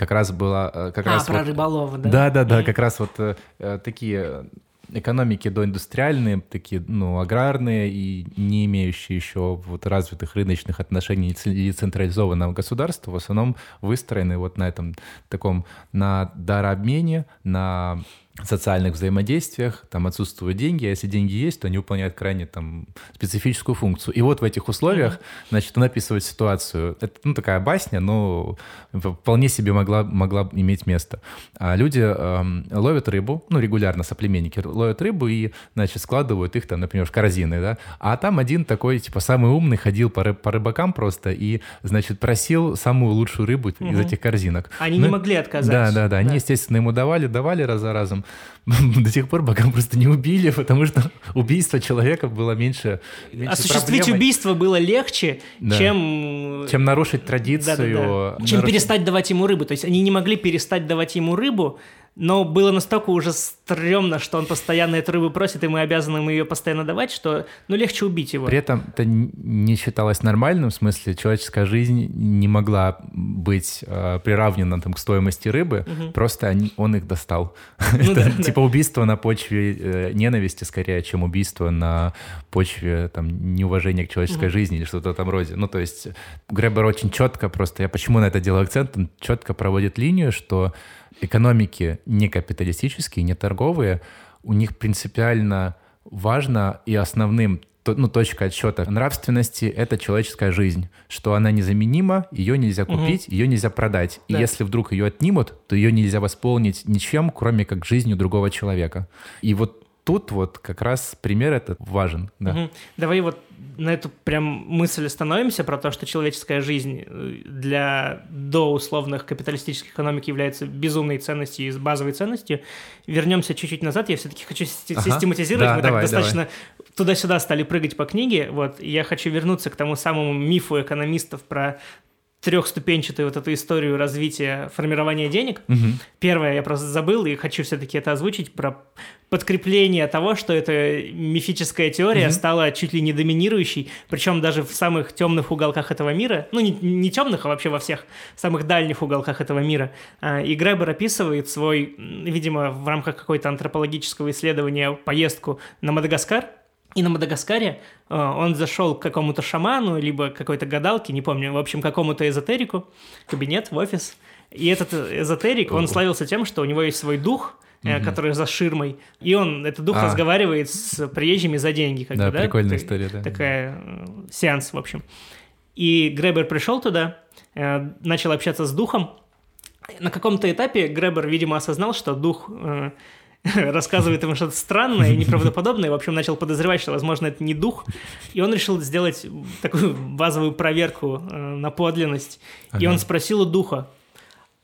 как раз была... Э, как а, раз про вот, рыболова, да? Да-да-да, как раз вот э, э, такие экономики доиндустриальные, такие, ну, аграрные и не имеющие еще вот развитых рыночных отношений и централизованного государства, в основном выстроены вот на этом таком, на дарообмене, на социальных взаимодействиях, там отсутствуют деньги, а если деньги есть, то они выполняют крайне там специфическую функцию. И вот в этих условиях, mm-hmm. значит, он описывает ситуацию. Это, ну, такая басня, но вполне себе могла, могла иметь место. А люди эм, ловят рыбу, ну, регулярно соплеменники ловят рыбу и, значит, складывают их там, например, в корзины, да, а там один такой, типа, самый умный ходил по, рыб, по рыбакам просто и, значит, просил самую лучшую рыбу mm-hmm. из этих корзинок. Они ну, не могли отказать. Да, да, да, они, естественно, ему давали, давали раз за разом, [laughs] до тех пор, пока просто не убили, потому что убийство человека было меньше, меньше Осуществить проблемой. убийство было легче, да. чем... Чем нарушить традицию. Да, да, да. Чем нарушить... перестать давать ему рыбу. То есть они не могли перестать давать ему рыбу, но было настолько уже стрёмно, что он постоянно эту рыбу просит, и мы обязаны ему ее постоянно давать, что ну легче убить его. При этом это не считалось нормальным, в смысле человеческая жизнь не могла быть э, приравнена там, к стоимости рыбы, угу. просто они, он их достал. Ну, это да, типа да. убийство на почве э, ненависти скорее, чем убийство на почве там, неуважения к человеческой угу. жизни или что-то там роде. Ну то есть Гребер очень четко просто, я почему на это делаю акцент, он четко проводит линию, что экономики не капиталистические, не торговые, у них принципиально важно и основным ну, точка отсчета нравственности — это человеческая жизнь, что она незаменима, ее нельзя купить, угу. ее нельзя продать. Да. И если вдруг ее отнимут, то ее нельзя восполнить ничем, кроме как жизнью другого человека. И вот тут вот как раз пример этот важен. Да. Угу. Давай вот на эту прям мысль остановимся про то, что человеческая жизнь э, для до условных капиталистических экономик является безумной ценностью и базовой ценностью. Вернемся чуть-чуть назад. Я все-таки хочу ага. систематизировать. Да, Мы давай, так достаточно давай. туда-сюда стали прыгать по книге. Вот. И я хочу вернуться к тому самому мифу экономистов про трехступенчатую вот эту историю развития формирования денег. Угу. Первое, я просто забыл и хочу все-таки это озвучить, про подкрепление того, что эта мифическая теория угу. стала чуть ли не доминирующей, причем даже в самых темных уголках этого мира, ну не, не темных, а вообще во всех самых дальних уголках этого мира. А, и Гребер описывает свой, видимо, в рамках какой-то антропологического исследования поездку на Мадагаскар, и на Мадагаскаре э, он зашел к какому-то шаману, либо какой-то гадалке, не помню, в общем, какому-то эзотерику, кабинет, в офис. И этот эзотерик, он славился тем, что у него есть свой дух, угу. который за ширмой, и он, этот дух, а. разговаривает с приезжими за деньги. Как да, бы, да, прикольная Ты, история, да. Такая э, сеанс, в общем. И Гребер пришел туда, начал общаться с духом. На каком-то этапе Гребер, видимо, осознал, что дух [laughs] рассказывает ему что-то странное и неправдоподобное, в общем, начал подозревать, что, возможно, это не дух, и он решил сделать такую базовую проверку э, на подлинность, ага. и он спросил у духа,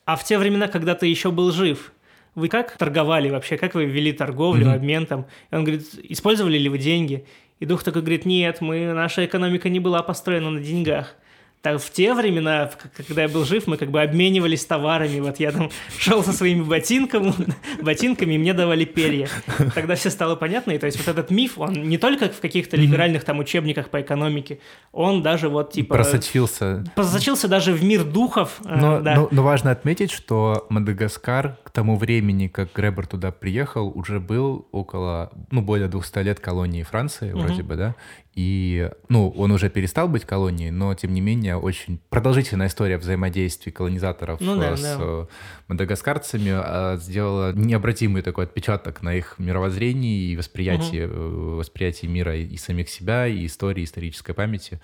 а в те времена, когда ты еще был жив, вы как торговали вообще, как вы вели торговлю, mm-hmm. обмен там? И он говорит, использовали ли вы деньги? И дух такой говорит, нет, мы, наша экономика не была построена на деньгах так, в те времена, когда я был жив, мы как бы обменивались товарами. Вот я там шел со своими ботинками, [laughs] ботинками, и мне давали перья. Тогда все стало понятно. И то есть вот этот миф, он не только в каких-то либеральных там учебниках по экономике, он даже вот типа... Просочился. Просочился даже в мир духов. Э, но, да. но, но важно отметить, что Мадагаскар к тому времени, как Гребер туда приехал, уже был около, ну, более 200 лет колонии Франции, вроде бы, да, и, ну, он уже перестал быть колонией, но, тем не менее, очень продолжительная история взаимодействия колонизаторов ну, да, с да. мадагаскарцами а, сделала необратимый такой отпечаток на их мировоззрении и восприятии, угу. восприятии мира и самих себя, и истории, исторической памяти.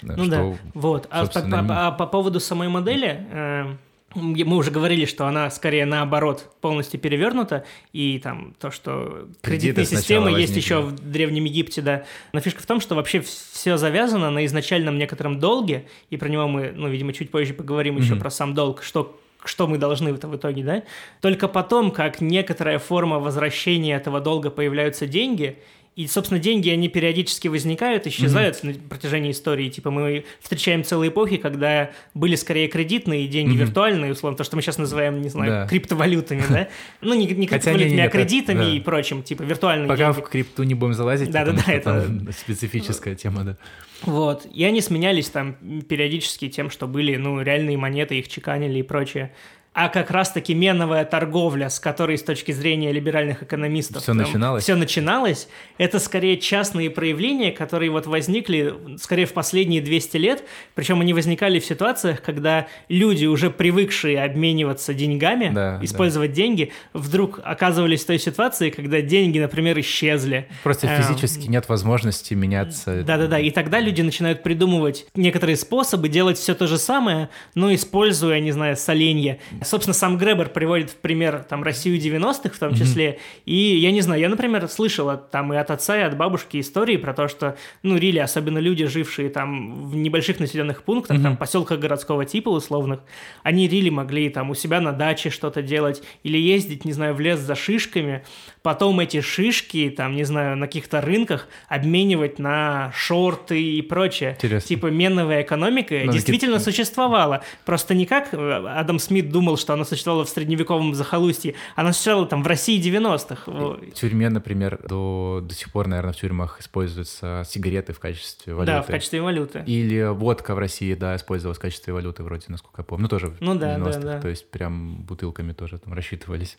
Ну что, да, вот. А по, по, а по поводу самой модели... Э мы уже говорили, что она скорее наоборот полностью перевернута, и там то, что кредитные системы есть еще в Древнем Египте, да. Но фишка в том, что вообще все завязано на изначальном некотором долге, и про него мы, ну, видимо, чуть позже поговорим mm-hmm. еще про сам долг, что что мы должны в в итоге, да? Только потом, как некоторая форма возвращения этого долга появляются деньги, и, собственно, деньги, они периодически возникают, исчезают mm-hmm. на протяжении истории. Типа мы встречаем целые эпохи, когда были скорее кредитные деньги, mm-hmm. виртуальные, условно, то, что мы сейчас называем, не знаю, да. криптовалютами, да? Ну, не, не криптовалютами, а кредитами и прочим, типа виртуальные Пока в крипту не будем залазить, да, да, да, это специфическая тема, да. Вот, и они сменялись там периодически тем, что были, ну, реальные монеты, их чеканили и прочее а как раз-таки меновая торговля, с которой с точки зрения либеральных экономистов все начиналось. Все начиналось, это скорее частные проявления, которые вот возникли скорее в последние 200 лет, причем они возникали в ситуациях, когда люди, уже привыкшие обмениваться деньгами, да, использовать да. деньги, вдруг оказывались в той ситуации, когда деньги, например, исчезли. Просто эм, физически нет возможности меняться. Да-да-да, и тогда люди начинают придумывать некоторые способы делать все то же самое, но используя, не знаю, соленья Собственно, сам Гребер приводит в пример там Россию 90-х в том числе. Mm-hmm. И я не знаю, я, например, слышал там и от отца, и от бабушки истории про то, что, ну, Рили, особенно люди, жившие там в небольших населенных пунктах, mm-hmm. там поселках городского типа условных, они Рили могли там у себя на даче что-то делать или ездить, не знаю, в лес за шишками, потом эти шишки, там, не знаю, на каких-то рынках обменивать на шорты и прочее. Интересно. Типа меновая экономика Но действительно какие... существовала. Просто не как э, Адам Смит думал, думал, что она существовала в средневековом захолустье. Она существовала там в России 90-х. В тюрьме, например, до, до сих пор, наверное, в тюрьмах используются сигареты в качестве валюты. Да, в качестве валюты. Или водка в России, да, использовалась в качестве валюты, вроде, насколько я помню. Ну, тоже ну, да, 90-х. Да, да. То есть прям бутылками тоже там рассчитывались.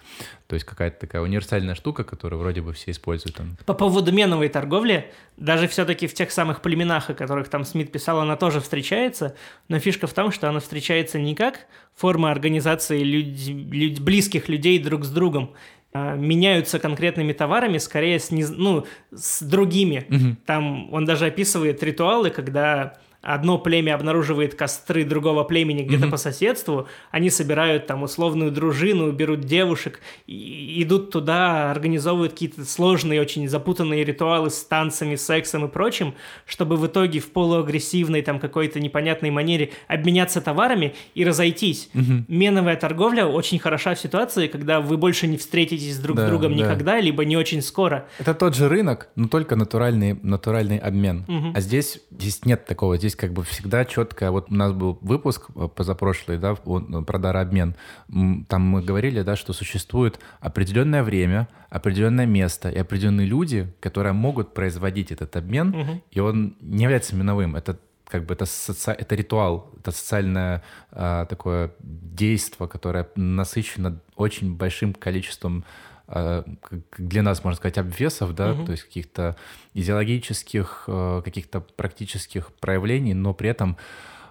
То есть какая-то такая универсальная штука, которую вроде бы все используют. Там. По поводу меновой торговли, даже все-таки в тех самых племенах, о которых там Смит писал, она тоже встречается, но фишка в том, что она встречается не как форма организации люд... Люд... близких людей друг с другом. а, меняются конкретными товарами, скорее с, не, ну, с другими. Угу. Там он даже описывает ритуалы, когда одно племя обнаруживает костры другого племени где-то mm-hmm. по соседству, они собирают там условную дружину, берут девушек, и идут туда, организовывают какие-то сложные, очень запутанные ритуалы с танцами, сексом и прочим, чтобы в итоге в полуагрессивной там какой-то непонятной манере обменяться товарами и разойтись. Mm-hmm. Меновая торговля очень хороша в ситуации, когда вы больше не встретитесь друг да, с другом да. никогда, либо не очень скоро. Это тот же рынок, но только натуральный, натуральный обмен. Mm-hmm. А здесь, здесь нет такого, здесь есть как бы всегда четко, вот у нас был выпуск э, позапрошлый, да, э, про дарообмен, там мы говорили, да, что существует определенное время, определенное место и определенные люди, которые могут производить этот обмен, угу. и он не является миновым, это как бы это, соци... это ритуал, это социальное а, такое действие, которое насыщено очень большим количеством для нас, можно сказать, обвесов, да, угу. то есть каких-то идеологических, э, каких-то практических проявлений, но при этом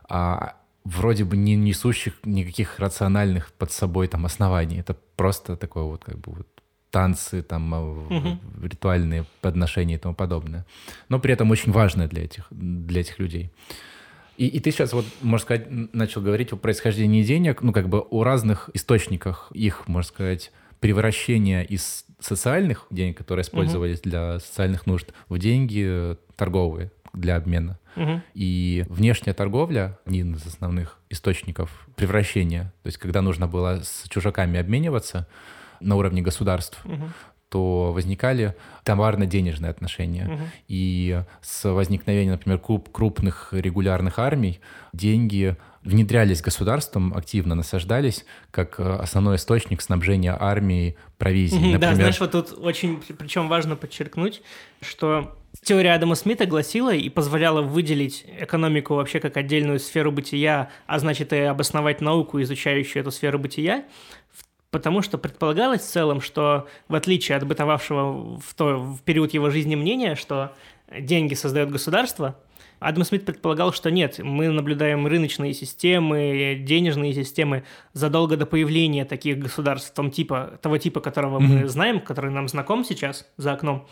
а, вроде бы не несущих никаких рациональных под собой там оснований. Это просто такое вот как бы вот танцы, там, угу. ритуальные подношения и тому подобное. Но при этом очень важное для этих, для этих людей. И, и ты сейчас, вот, можно сказать, начал говорить о происхождении денег, ну, как бы о разных источниках их, можно сказать, превращение из социальных денег, которые использовались угу. для социальных нужд, в деньги торговые для обмена. Угу. И внешняя торговля один из основных источников превращения. То есть, когда нужно было с чужаками обмениваться на уровне государств, угу то возникали товарно-денежные отношения. Угу. И с возникновением, например, крупных регулярных армий деньги внедрялись государством, активно насаждались как э, основной источник снабжения армии провизией. Например... Да, знаешь, вот тут очень, причем важно подчеркнуть, что теория Адама Смита гласила и позволяла выделить экономику вообще как отдельную сферу бытия, а значит и обосновать науку, изучающую эту сферу бытия, потому что предполагалось в целом, что в отличие от бытовавшего в, то, в период его жизни мнения, что деньги создает государство – Адам Смит предполагал, что нет, мы наблюдаем рыночные системы, денежные системы задолго до появления таких государств том типа, того типа, которого mm-hmm. мы знаем, который нам знаком сейчас за окном.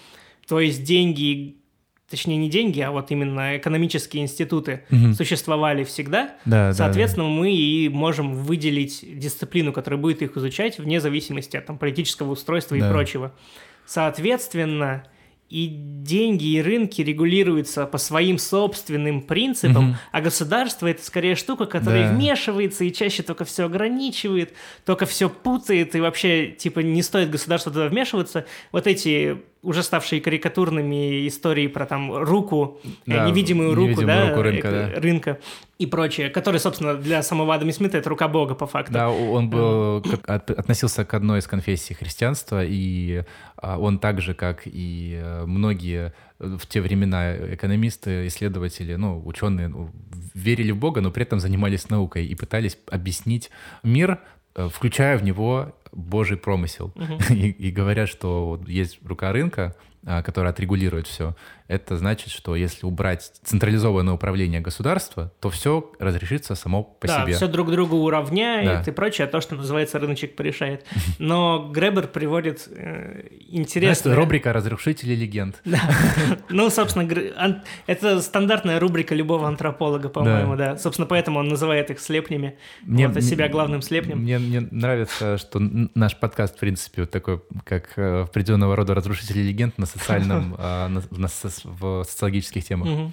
То есть деньги, точнее не деньги, а вот именно экономические институты угу. существовали всегда. Да, Соответственно, да, да. мы и можем выделить дисциплину, которая будет их изучать вне зависимости от там, политического устройства да. и прочего. Соответственно, и деньги и рынки регулируются по своим собственным принципам, угу. а государство это скорее штука, которая да. вмешивается и чаще только все ограничивает, только все путает, и вообще, типа, не стоит государству туда вмешиваться. Вот эти уже ставшие карикатурными истории про там руку, э, да, невидимую руку, невидимую да, руку рынка, э, да. рынка и прочее, который, собственно, для самого Адама Смита это рука Бога по факту. Да, он был, как, относился к одной из конфессий христианства, и а, он так же, как и э, многие в те времена экономисты, исследователи, ну, ученые ну, верили в Бога, но при этом занимались наукой и пытались объяснить мир Э, включая в него Божий промысел. Угу. [laughs] И, и говорят, что вот есть рука рынка, а, которая отрегулирует все это значит, что если убрать централизованное управление государства, то все разрешится само по да, себе. все друг друга уравняет да. и прочее, а то, что называется рыночек, порешает. Но Гребер приводит э, интересно. рубрика «Разрушители легенд». Да. Ну, собственно, это стандартная рубрика любого антрополога, по-моему, да. Собственно, поэтому он называет их слепнями, мне, вот, а себя главным слепнем. Мне, мне нравится, что наш подкаст, в принципе, вот такой, как э, определенного рода «Разрушители легенд» на социальном, [laughs] а, на, в социологических темах. Угу.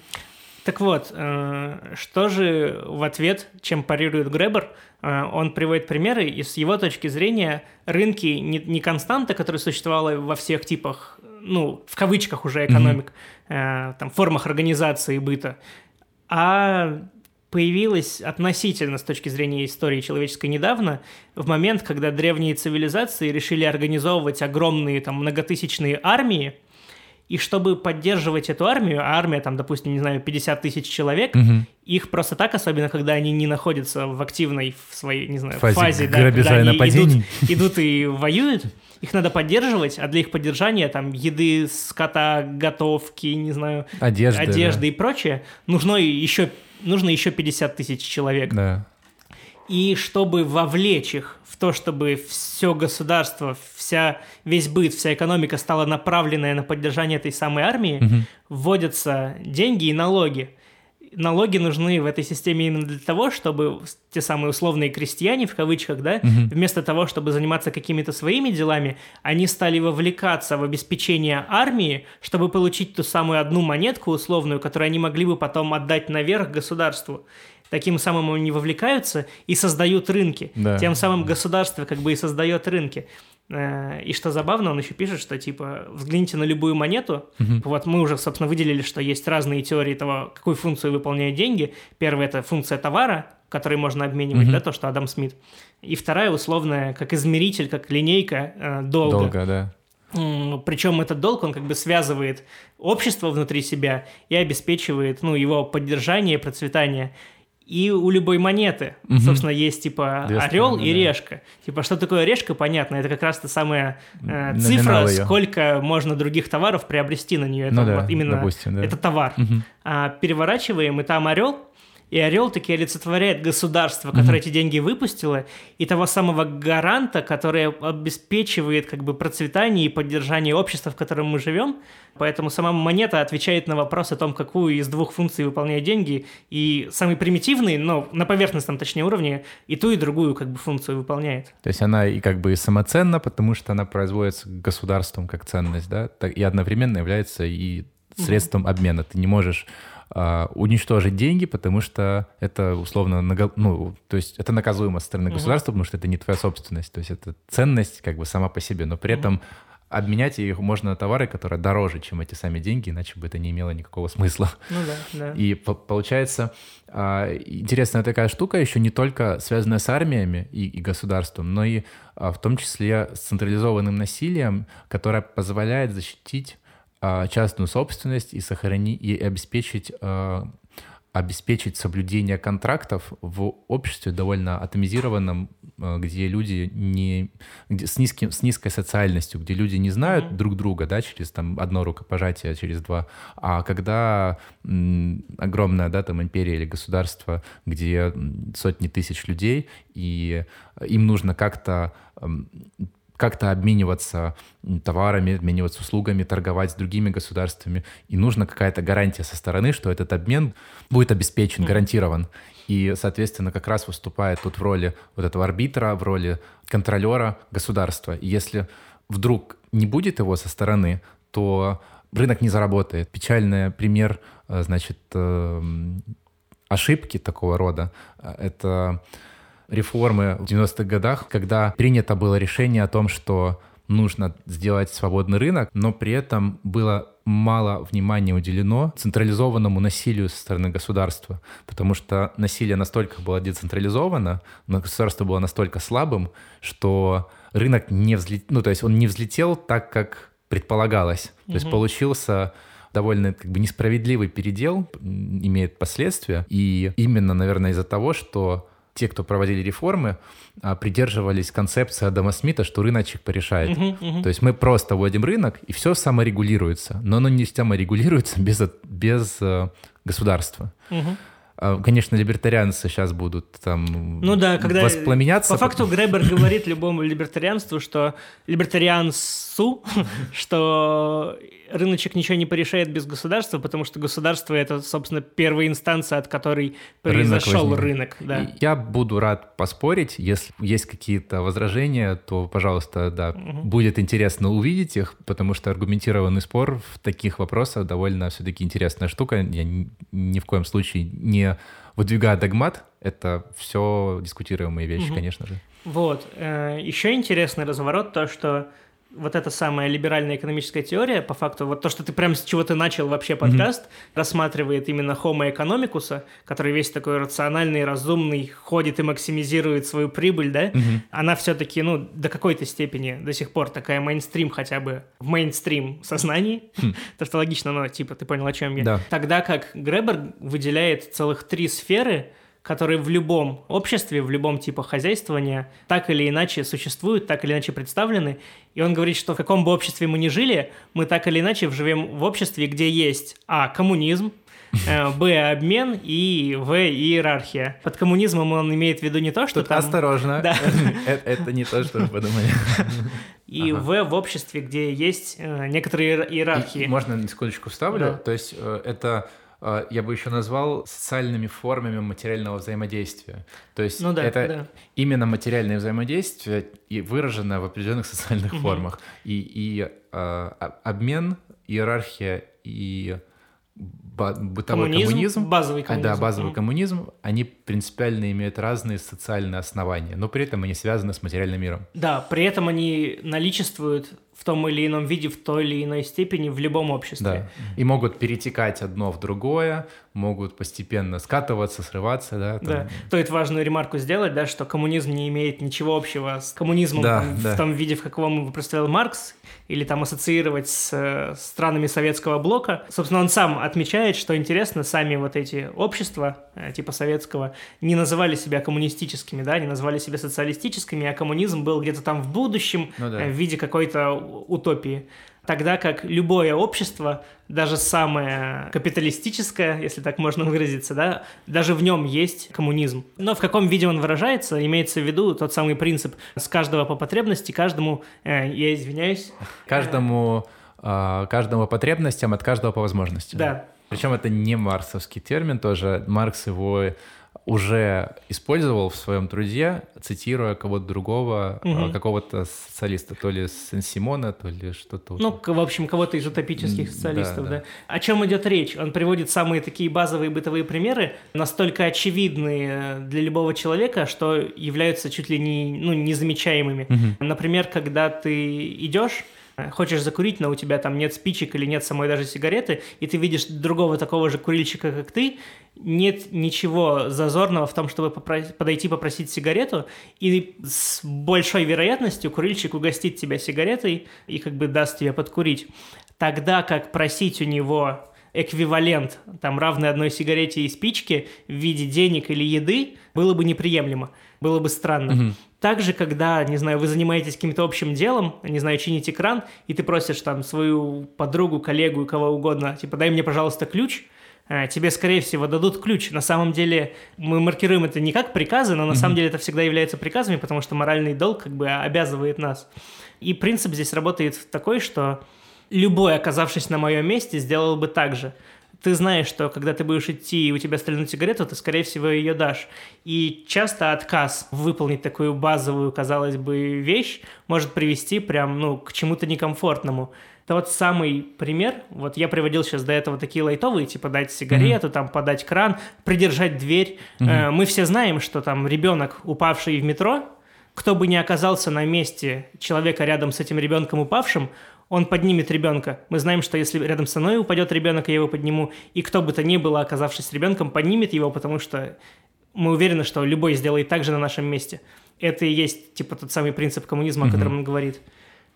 Так вот, э, что же в ответ, чем парирует Гребер? Э, он приводит примеры, и с его точки зрения рынки не, не константа, которая существовала во всех типах, ну, в кавычках уже экономик, mm-hmm. там, формах организации быта, а появилась относительно с точки зрения истории человеческой недавно, в момент, когда древние цивилизации решили организовывать огромные там многотысячные армии, и чтобы поддерживать эту армию, а армия там, допустим, не знаю, 50 тысяч человек, угу. их просто так, особенно когда они не находятся в активной в своей, не знаю, фазе, фазе да, когда они идут, идут и воюют, их надо поддерживать, а для их поддержания там еды, скота, готовки, не знаю, одежды, одежды да. и прочее, нужно еще, нужно еще 50 тысяч человек. Да. И чтобы вовлечь их в то, чтобы все государство, вся, весь быт, вся экономика стала направленная на поддержание этой самой армии, угу. вводятся деньги и налоги налоги нужны в этой системе именно для того, чтобы те самые условные крестьяне, в кавычках, да, угу. вместо того, чтобы заниматься какими-то своими делами, они стали вовлекаться в обеспечение армии, чтобы получить ту самую одну монетку условную, которую они могли бы потом отдать наверх государству. Таким самым они вовлекаются и создают рынки. Да. Тем самым государство как бы и создает рынки. Э, и что забавно, он еще пишет, что типа взгляните на любую монету. Угу. Вот мы уже, собственно, выделили, что есть разные теории того, какую функцию выполняют деньги. Первая это функция товара, который можно обменивать, угу. да, то, что Адам Смит. И вторая условная, как измеритель, как линейка э, долга. Долга, да. Причем этот долг, он как бы связывает общество внутри себя и обеспечивает ну, его поддержание процветание. И у любой монеты, угу. собственно, есть типа Две орел стороны, и да. решка. Типа, что такое решка, понятно, это как раз та самая э, цифра, ее. сколько можно других товаров приобрести на нее. Это ну да, вот именно допустим, да. это товар. Угу. А переворачиваем, и там орел, и орел таки олицетворяет государство, которое mm-hmm. эти деньги выпустило, и того самого гаранта, который обеспечивает как бы процветание и поддержание общества, в котором мы живем. Поэтому сама монета отвечает на вопрос о том, какую из двух функций выполняют деньги, и самый примитивный, но на поверхностном, точнее, уровне, и ту, и другую как бы функцию выполняет. То есть она и как бы самоценна, потому что она производится государством как ценность, да, и одновременно является и средством mm-hmm. обмена. Ты не можешь уничтожить деньги, потому что это условно, ну, то есть это наказуемо со стороны государства, потому что это не твоя собственность, то есть это ценность как бы сама по себе, но при этом обменять их можно на товары, которые дороже, чем эти сами деньги, иначе бы это не имело никакого смысла. Ну да, да. И получается, а, интересная такая штука, еще не только связанная с армиями и, и государством, но и а, в том числе с централизованным насилием, которое позволяет защитить а, частную собственность и сохранить и обеспечить а, обеспечить соблюдение контрактов в обществе довольно атомизированном, а, где люди не где, с низким с низкой социальностью, где люди не знают mm-hmm. друг друга, да, через там одно рукопожатие, через два, а когда м, огромная, да, там империя или государство, где сотни тысяч людей и им нужно как-то как-то обмениваться товарами, обмениваться услугами, торговать с другими государствами. И нужна какая-то гарантия со стороны, что этот обмен будет обеспечен, гарантирован. И, соответственно, как раз выступает тут в роли вот этого арбитра, в роли контролера государства. И если вдруг не будет его со стороны, то рынок не заработает. Печальный пример, э, значит, э, ошибки такого рода — это реформы в 90-х годах, когда принято было решение о том, что нужно сделать свободный рынок, но при этом было мало внимания уделено централизованному насилию со стороны государства, потому что насилие настолько было децентрализовано, но государство было настолько слабым, что рынок не взлетел, ну, то есть он не взлетел так, как предполагалось. То угу. есть получился довольно как бы несправедливый передел, имеет последствия. И именно, наверное, из-за того, что те, кто проводили реформы, а, придерживались концепции Адама Смита, что рыночек порешает. Uh-huh, uh-huh. То есть мы просто вводим рынок, и все саморегулируется. Но оно не саморегулируется [laughs] без, без э, государства. Uh-huh. Конечно, либертарианцы сейчас будут там ну да, когда воспламеняться. По факту Гребер [coughs] говорит любому либертарианству, что либертарианцу, [laughs] что рыночек ничего не порешает без государства, потому что государство это, собственно, первая инстанция, от которой произошел рынок. рынок да. Я буду рад поспорить, если есть какие-то возражения, то, пожалуйста, да, угу. будет интересно увидеть их, потому что аргументированный спор в таких вопросах довольно все-таки интересная штука. Я ни, в коем случае не выдвигаю догмат, это все дискутируемые вещи, угу. конечно же. Вот. Э, Еще интересный разворот то, что вот эта самая либеральная экономическая теория, по факту, вот то, что ты прям с чего ты начал вообще подкаст, mm-hmm. рассматривает именно Homo economicus, который весь такой рациональный, разумный, ходит и максимизирует свою прибыль, да, mm-hmm. она все-таки, ну, до какой-то степени до сих пор такая мейнстрим хотя бы в мейнстрим сознании, mm. [laughs] то, что логично, но, типа, ты понял, о чем я. Да. Тогда как Гребер выделяет целых три сферы, которые в любом обществе, в любом типе хозяйствования так или иначе существуют, так или иначе представлены. И он говорит, что в каком бы обществе мы ни жили, мы так или иначе живем в обществе, где есть, а, коммунизм, э, б – обмен и в – иерархия. Под коммунизмом он имеет в виду не то, что Тут там... осторожно. Да. [laughs] Это это не то, что вы подумали. [laughs] И в – в обществе, где есть э, некоторые иер- иерархии. Можно секундочку вставлю? То есть э, это э, я бы еще назвал социальными формами материального взаимодействия. То есть Ну да, это да. именно материальное взаимодействие и выражено в определенных социальных Мгм. формах. И, и э, а- обмен, иерархия и бытовой Коммунизм, коммунизм, базовый а, коммунизм. да, базовый коммунизм, они принципиально имеют разные социальные основания, но при этом они связаны с материальным миром. Да, при этом они наличествуют в том или ином виде, в той или иной степени в любом обществе. Да. И могут перетекать одно в другое, могут постепенно скатываться, срываться, да. там. Да, стоит важную ремарку сделать, да, что коммунизм не имеет ничего общего с коммунизмом Да, там, да. в том виде, в каком его представил Маркс, или там ассоциировать с э, странами советского блока. Собственно, он сам отмечает, что интересно, сами вот эти общества, э, типа советского, не называли себя коммунистическими, да, не называли себя социалистическими, а коммунизм был где-то там в будущем, Ну да. э, в виде какой-то утопии. Тогда как любое общество, даже самое капиталистическое, если так можно выразиться, да, даже в нем есть коммунизм. Но в каком виде он выражается, имеется в виду тот самый принцип с каждого по потребности, каждому, э, я извиняюсь, Каждому, а, каждому по потребностям, от каждого по возможностям. да, Причем это не марксовский термин тоже. Маркс его уже использовал в своем труде, цитируя кого-то другого, Мгм. какого-то социалиста, то ли Сен-Симона, то ли что-то. ну, в общем, кого-то из утопических социалистов, да, да, да. О чем идет речь? Он приводит самые такие базовые бытовые примеры, настолько очевидные для любого человека, что являются чуть ли не, ну, незамечаемыми. Мгм. Например, когда ты идешь, э, хочешь закурить, но у тебя там нет спичек или нет самой даже сигареты, и ты видишь другого такого же курильщика, как ты, нет ничего зазорного в том, чтобы попро- подойти попросить сигарету, и с большой вероятностью курильщик угостит тебя сигаретой и как бы даст тебе подкурить. Тогда как просить у него эквивалент, там, равный одной сигарете и спичке в виде денег или еды, было бы неприемлемо, было бы странно. Мгм. Также, когда, не знаю, вы занимаетесь каким-то общим делом, не знаю, чините кран, и ты просишь там свою подругу, коллегу, кого угодно, типа, дай мне, пожалуйста, ключ, э, тебе, скорее всего, дадут ключ. На самом деле, мы маркируем это не как приказы, но на самом деле это всегда является приказами, потому что моральный долг как бы обязывает нас. И принцип здесь работает такой, что любой, оказавшись на моем месте, сделал бы так же. Ты знаешь, что когда ты будешь идти и у тебя стрельнут сигарету, ты, скорее всего, ее дашь. И часто отказ выполнить такую базовую, казалось бы, вещь может привести прям, ну, к чему-то некомфортному. Это вот самый пример. Вот я приводил сейчас до этого такие лайтовые, типа дать сигарету, там подать кран, придержать дверь. Э, Мы все знаем, что там ребенок, упавший в метро, кто бы ни оказался на месте человека рядом с этим ребенком упавшим, он поднимет ребенка. Мы знаем, что если рядом со мной упадет ребенок, я его подниму, и кто бы то ни было, оказавшись ребенком, поднимет его, потому что мы уверены, что любой сделает так же на нашем месте. Это и есть, типа, тот самый принцип коммунизма, о котором он говорит.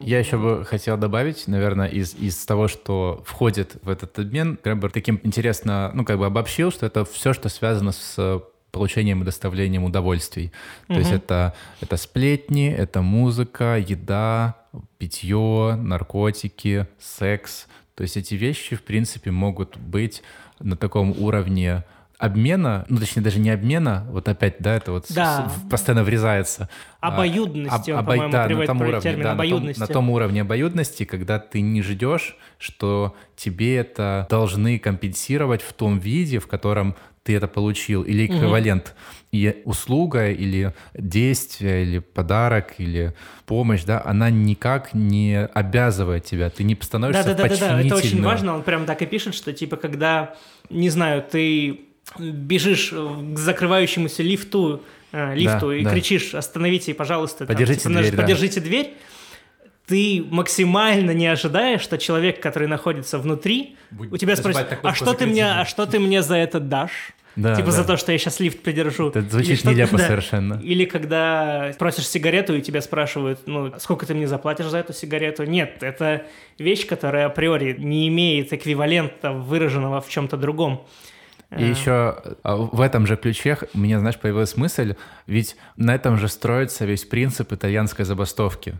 Я еще бы хотел добавить, наверное, из, из того, что входит в этот обмен, Гребер таким интересно, ну, как бы обобщил, что это все, что связано с получением и доставлением удовольствий. То есть это, это сплетни, это музыка, еда, питье, наркотики, секс. То есть эти вещи, в принципе, могут быть на таком уровне обмена, ну, точнее, даже не обмена, вот опять, да, это вот Да. с- постоянно врезается. А, Обоюдности, он, об- по-моему, да, на том уровне, термин да, на том- обоюдности. на том уровне обоюдности, когда ты не ждешь, что тебе это должны компенсировать в том виде, в котором ты это получил, или эквивалент. И услуга, или действие, или подарок, или помощь, да, она никак не обязывает тебя, ты не становишься Да, да, да, да, да, это очень важно. Он прям так и пишет, что типа когда, не знаю, ты бежишь к закрывающемуся лифту, э, лифту Да, и да. кричишь: остановите, пожалуйста, там, Подержите типа, наж- дверь, да. подержите дверь. Ты максимально не ожидаешь, что человек, который находится внутри, Будет у тебя спросит: а что ты мне, а что ты мне за это дашь? Да, типа да. за то, что я сейчас лифт придержу. Это Или звучит что-то- нелепо да. совершенно. Или когда просишь сигарету, и тебя спрашивают, ну, сколько ты мне заплатишь за эту сигарету? Нет, это вещь, которая априори не имеет эквивалента, выраженного в чем-то другом. И еще а, в этом же ключе у меня, знаешь, появилась мысль, ведь на этом же строится весь принцип итальянской забастовки,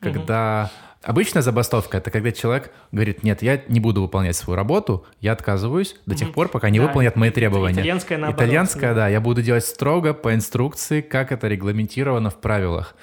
когда Обычная забастовка — это когда человек говорит, нет, я не буду выполнять свою работу, я отказываюсь до тех пор, пока не Да, выполнят мои требования. итальянская наоборот, Итальянская, да. да, я буду делать строго по инструкции, как это регламентировано в правилах.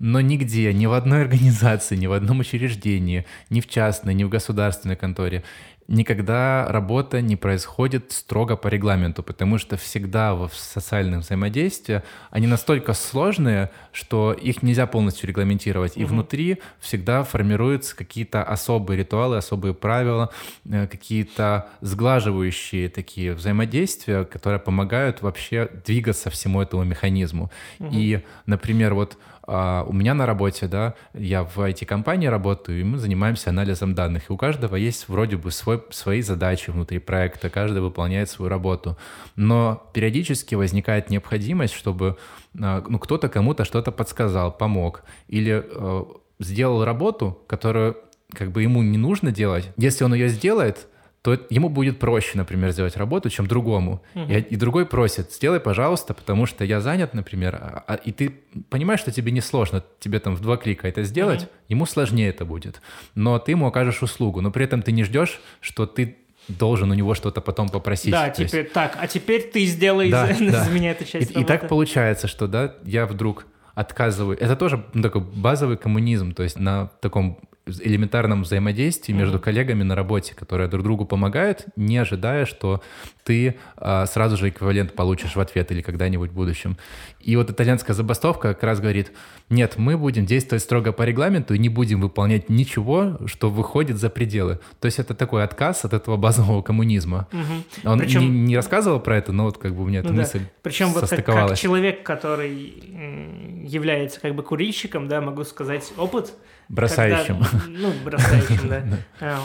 Но нигде, ни в одной организации, ни в одном учреждении, ни в частной, ни в государственной конторе никогда работа не происходит строго по регламенту, потому что всегда в социальном взаимодействии они настолько сложные, что их нельзя полностью регламентировать. И внутри всегда формируются какие-то особые ритуалы, особые правила, э, какие-то сглаживающие такие взаимодействия, которые помогают вообще двигаться всему этому механизму. И, например, вот а, у меня на работе, да, я в IT-компании работаю, и мы занимаемся анализом данных. И у каждого есть вроде бы свой, свои задачи внутри проекта, каждый выполняет свою работу. Но периодически возникает необходимость, чтобы а, ну, кто-то кому-то что-то подсказал, помог. Или э, сделал работу, которую как бы ему не нужно делать. Если он ее сделает, то ему будет проще, например, сделать работу, чем другому. И, и другой просит, сделай, пожалуйста, потому что я занят, например, а- а- и ты понимаешь, что тебе не сложно, тебе там в два клика это сделать, ему сложнее это будет. Но ты ему окажешь услугу, но при этом ты не ждешь, что ты должен у него что-то потом попросить. Да, То есть- теперь так, а теперь ты сделай Да, за, [laughs] да. за меня эту часть и, и так работы. получается, что да, я вдруг отказываю. Это тоже ну, такой базовый коммунизм, то есть на таком элементарном взаимодействии между коллегами на работе, которые друг другу помогают, не ожидая, что ты а, сразу же эквивалент получишь в ответ или когда-нибудь в будущем. И вот итальянская забастовка как раз говорит, нет, мы будем действовать строго по регламенту и не будем выполнять ничего, что выходит за пределы. То есть это такой отказ от этого базового коммунизма. Он Причем- не, не рассказывал про это, но вот как бы у меня эта Ну да. мысль Причем вот как, как человек, который является как бы курильщиком, да, могу сказать опыт. Бросающим. когда- ну, бросающим, [laughs] да. А,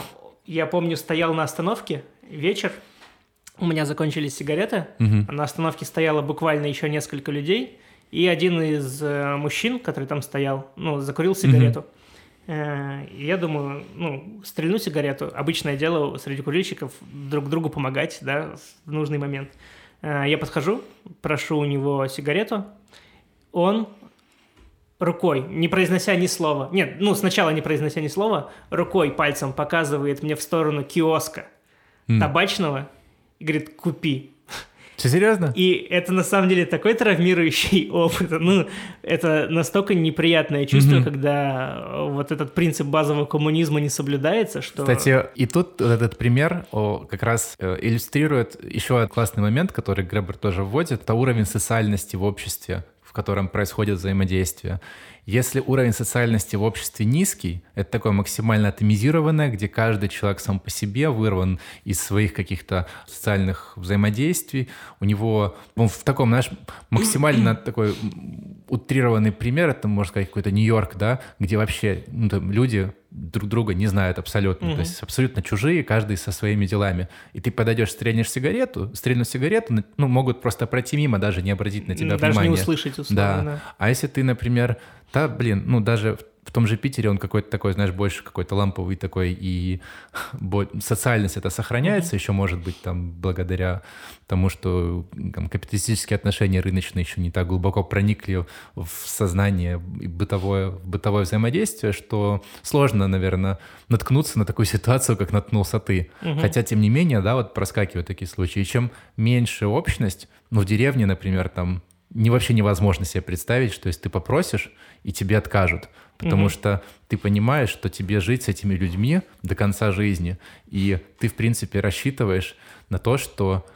Я помню, стоял на остановке вечер, у меня закончились сигареты, на остановке стояло буквально еще несколько людей, и один из э, мужчин, который там стоял, ну, закурил сигарету. Э, и Я думаю, ну, стрельну сигарету. Обычное дело среди курильщиков друг другу помогать, да, в нужный момент. Э, Я подхожу, прошу у него сигарету. Он рукой, не произнося ни слова, нет, ну, сначала не произнося ни слова, рукой, пальцем показывает мне в сторону киоска М. табачного и говорит, купи. Что, серьезно? И это на самом деле такой травмирующий [laughs] опыт. Ну, это настолько неприятное чувство, Мгм. когда вот этот принцип базового коммунизма не соблюдается, что... Кстати, и тут вот этот пример о, как раз э, иллюстрирует еще один классный момент, который Гребер тоже вводит, это уровень социальности в обществе, в котором происходит взаимодействие. Если уровень социальности в обществе низкий, это такое максимально атомизированное, где каждый человек сам по себе вырван из своих каких-то социальных взаимодействий, у него он в таком, знаешь, максимально [clears throat] такой утрированный пример, это, можно сказать, какой-то Нью-Йорк, да, где вообще ну, там люди друг друга не знают абсолютно, Мгм. то есть абсолютно чужие, каждый со своими делами. И ты подойдешь, стрельнешь сигарету, стрельнуть сигарету, ну, могут просто пройти мимо, даже не обратить на тебя Даже внимания. не услышать, условно, Да. да. А если ты, например, да, блин, ну даже в том же Питере он какой-то такой, знаешь, больше какой-то ламповый такой, и [laughs] социальность это сохраняется еще, может быть, там, благодаря тому, что там, капиталистические отношения рыночные еще не так глубоко проникли в сознание и бытовое, в бытовое взаимодействие, что сложно, наверное, наткнуться на такую [laughs] ситуацию, как наткнулся ты. Хотя, тем не менее, да, вот проскакивают такие случаи. И чем меньше общность, ну, в деревне, например, там, не вообще невозможно себе представить, что если ты попросишь, и тебе откажут. Потому Мгм. что ты понимаешь, что тебе жить с этими людьми до конца жизни. И ты, в принципе, рассчитываешь на то, что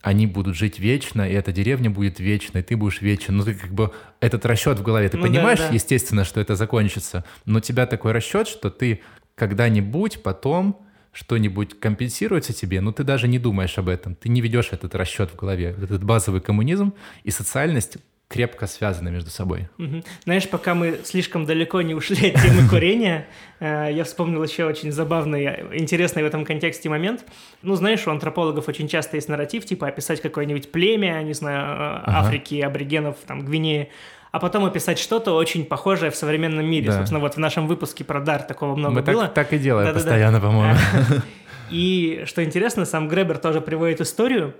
они будут жить вечно, и эта деревня будет вечной, и ты будешь вечен. Ну, ты как бы этот расчет в голове, ты Ну да, понимаешь, да. естественно, что это закончится, но у тебя такой расчет, что ты когда-нибудь потом что-нибудь компенсируется тебе, но ты даже не думаешь об этом, ты не ведешь этот расчет в голове. Этот базовый коммунизм и социальность крепко связаны между собой. Знаешь, пока мы слишком далеко не ушли от темы [laughs] курения, э, я вспомнил еще очень забавный, интересный в этом контексте момент. Ну, знаешь, у антропологов очень часто есть нарратив, типа описать какое-нибудь племя, не знаю, э. Африки, аборигенов, там, Гвинеи, а потом описать что-то очень похожее в современном мире. Да. Собственно, вот в нашем выпуске про дар такого много Мы было. так, так и делаем Да-да-да. постоянно, по-моему. [laughs] И что интересно, сам Гребер тоже приводит историю,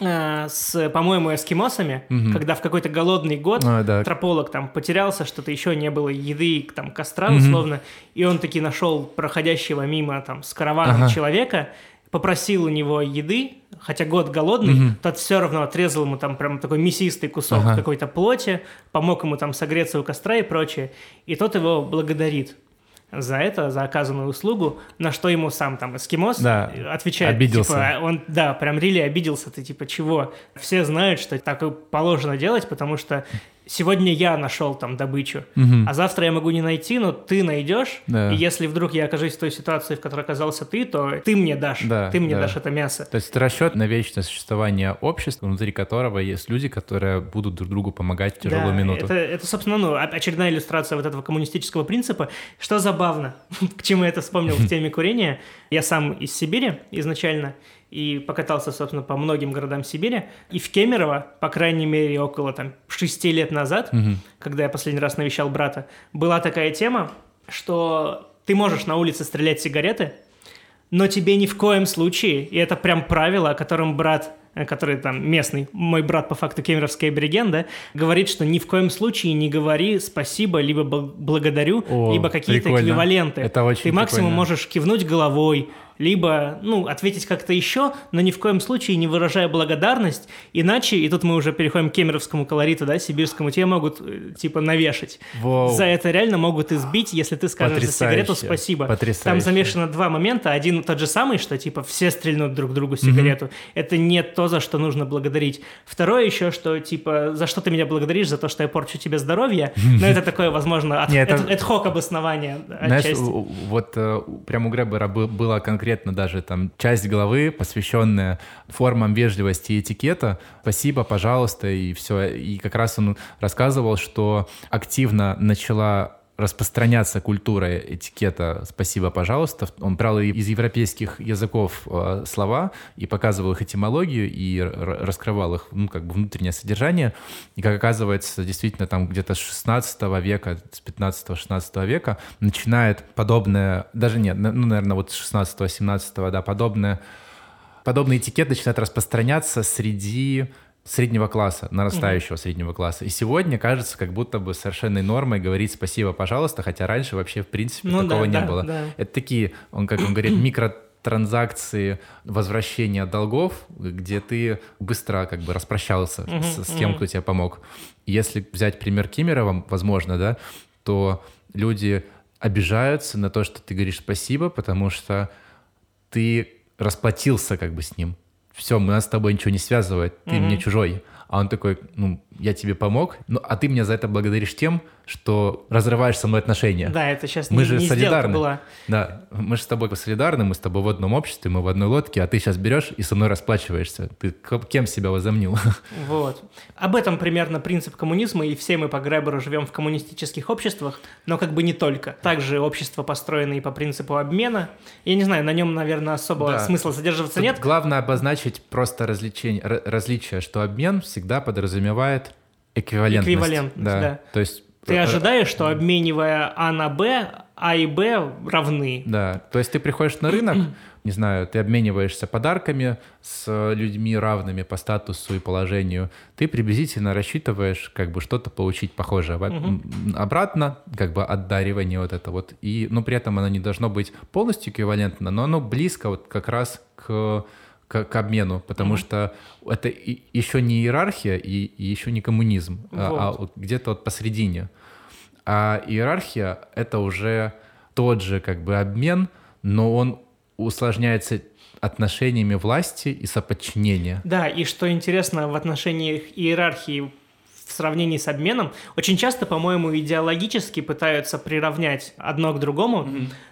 с, по-моему, эскимосами, Мгм. когда в какой-то голодный год А, да. трополог там потерялся, что-то еще не было еды, там костра Мгм. условно, и он таки нашел проходящего мимо там с караваном Ага. человека, попросил у него еды, хотя год голодный, Мгм. тот все равно отрезал ему там прям такой мясистый кусок Ага. какой-то плоти, помог ему там согреться у костра и прочее, и тот его благодарит за это, за оказанную услугу, на что ему сам там эскимос Да, отвечает, обиделся. типа, он, да, прям рили обиделся, ты типа, чего? Все знают, что так и положено делать, потому что сегодня я нашел там добычу, Мгм. а завтра я могу не найти, но ты найдешь, Да. и если вдруг я окажусь в той ситуации, в которой оказался ты, то ты мне дашь, Да, ты мне да. дашь это мясо. То есть это расчет на вечное существование общества, внутри которого есть люди, которые будут друг другу помогать в тяжелую Да, минуту. Это, это, собственно, ну, очередная иллюстрация вот этого коммунистического принципа. Что забавно, [laughs] к чему я это вспомнил в теме курения. Я сам из Сибири изначально и покатался, собственно, по многим городам Сибири. И в Кемерово, по крайней мере, около там шести лет назад, Мгм. когда я последний раз навещал брата, была такая тема, что ты можешь на улице стрелять сигареты, но тебе ни в коем случае, и это прям правило, о котором брат э, который там местный, мой брат по факту кемеровский абориген, да, говорит, что ни в коем случае не говори спасибо, либо бл- благодарю, О, либо какие-то эквиваленты. Это очень Ты максимум прикольно. можешь кивнуть головой, либо, ну, ответить как-то еще, но ни в коем случае не выражая благодарность, иначе, и тут мы уже переходим к кемеровскому колориту, да, сибирскому, тебе могут, э, типа, навешать. Воу. За это реально могут избить, если ты скажешь за сигарету Потрясающе. спасибо. Потрясающе. Там замешано два момента. Один тот же самый, что типа все стрельнут друг другу сигарету. Это не то, за что нужно благодарить. Второе еще, что типа за что ты меня благодаришь, за то, что я порчу тебе здоровье. Но это такое, возможно, ad hoc обоснование Знаешь, вот э, прям у Гребера бы- была конкретно даже там часть главы, посвященная формам вежливости и этикета. Спасибо, пожалуйста, и все. И как раз он рассказывал, что активно начала распространяться культура этикета «спасибо, пожалуйста». Он брал из европейских языков э, слова и показывал их этимологию и раскрывал их, ну, как бы внутреннее содержание. И, как оказывается, действительно, там где-то с 16 века, с 15-16 века начинает подобное, даже нет, ну, наверное, вот с 16-17, да, подобное, подобный этикет начинает распространяться среди среднего класса, нарастающего среднего класса. И сегодня кажется, как будто бы совершенной нормой говорить спасибо, пожалуйста, хотя раньше вообще, в принципе, Ну такого да, не да, было. да. Это такие, он, как он говорит, [clears throat] микротранзакции возвращения долгов, где ты быстро как бы распрощался Мгм, с, с тем, мгм. кто тебе помог. Если взять пример Кимерова, возможно, да, то люди обижаются на то, что ты говоришь спасибо, потому что ты расплатился как бы с ним. Все, нас с тобой ничего не связывает, ты Мгм. мне чужой. А он такой, ну, я тебе помог, ну, а ты меня за это благодаришь тем, что разрываешь со мной отношения. Да, это сейчас Мы не, же не солидарны. была. Да, мы же с тобой солидарны, мы с тобой в одном обществе, мы в одной лодке, а ты сейчас берешь и со мной расплачиваешься. Ты кем себя возомнил? [laughs] Вот. Об этом примерно принцип коммунизма, и все мы по Греберу живем в коммунистических обществах, но как бы не только. Также построено и по принципу обмена. Я не знаю, на нем, наверное, особого Да. смысла задерживаться Тут нет. Главное обозначить просто развлечение, р- различие, что обмен всегда подразумевает эквивалентность. Эквивалентность, да. То есть Ты э, ожидаешь, что обменивая А на Б, А и Б равны. Да, то есть ты приходишь на рынок, [clears throat] не знаю, ты обмениваешься подарками с э, людьми равными по статусу и положению, ты приблизительно рассчитываешь как бы что-то получить похожее м, обратно, как бы отдаривание вот это вот, и, но при этом оно не должно быть полностью эквивалентно, но оно близко вот как раз к к, к обмену, потому что это и- еще не иерархия и, и еще не коммунизм, а- а, Вот. вот где-то вот посередине. А иерархия — это уже тот же как бы обмен, но он усложняется отношениями власти и соподчинения. Да, и что интересно в отношениях иерархии в сравнении с обменом, очень часто, по-моему, идеологически пытаются приравнять одно к другому,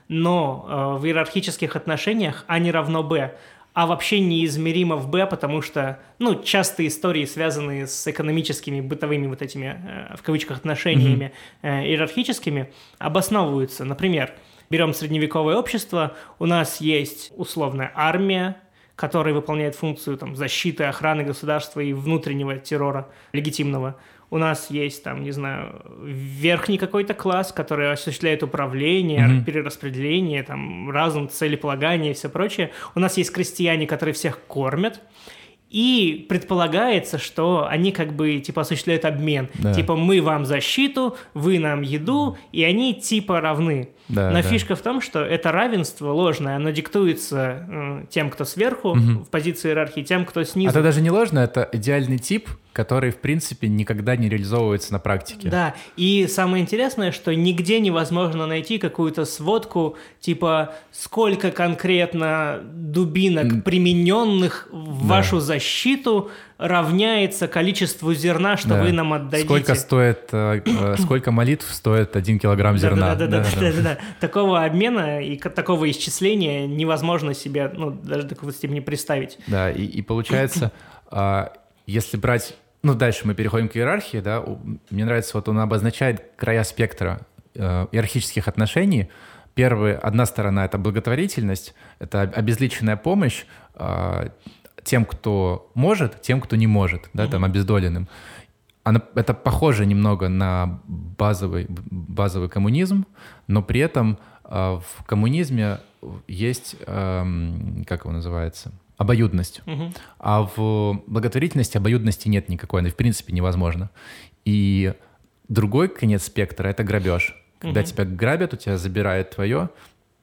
но э, в иерархических отношениях А не равно Б, а вообще неизмеримо в Б, потому что, ну, часто истории, связанные с экономическими, бытовыми вот этими, э, в кавычках, отношениями э, иерархическими, обосновываются. Например, берем средневековое общество, у нас есть условная армия, который выполняет функцию там, защиты, охраны государства и внутреннего террора легитимного. У нас есть, там, не знаю, верхний какой-то класс, который осуществляет управление, Мгм. перераспределение, там, разум, целеполагание и все прочее. У нас есть крестьяне, которые всех кормят. И предполагается, что они как бы типа осуществляют обмен. Да. Типа мы вам защиту, вы нам еду, и они типа равны. Да, Но да. фишка в том, что это равенство ложное, оно диктуется тем, кто сверху Мгм. в позиции иерархии, тем, кто снизу. Это даже не ложно, это идеальный тип, который, в принципе, никогда не реализовывается на практике. Да, и самое интересное, что нигде невозможно найти какую-то сводку, типа сколько конкретно дубинок, примененных в Да. вашу защиту, равняется количеству зерна, что Да. вы нам отдадите. Сколько стоит, э, э, [clears throat] сколько молитв стоит один килограмм зерна? Да-да-да. Такого обмена и такого исчисления невозможно себе, ну, даже до какой-то степени представить. Да, и, и получается, [clears throat] а, если брать, ну дальше мы переходим к иерархии, да, мне нравится, вот он обозначает края спектра э, иерархических отношений. Первая, одна сторона — это благотворительность, это об- обезличенная помощь а, тем, кто может, тем, кто не может, да, там, обездоленным. Она, это похоже немного на базовый, базовый коммунизм, но при этом а, в коммунизме есть, эм, как его называется, обоюдность. Мгм. А в благотворительности обоюдности нет никакой, она в принципе невозможно. И другой конец спектра — это грабеж. Когда Мгм. тебя грабят, у тебя забирают твое,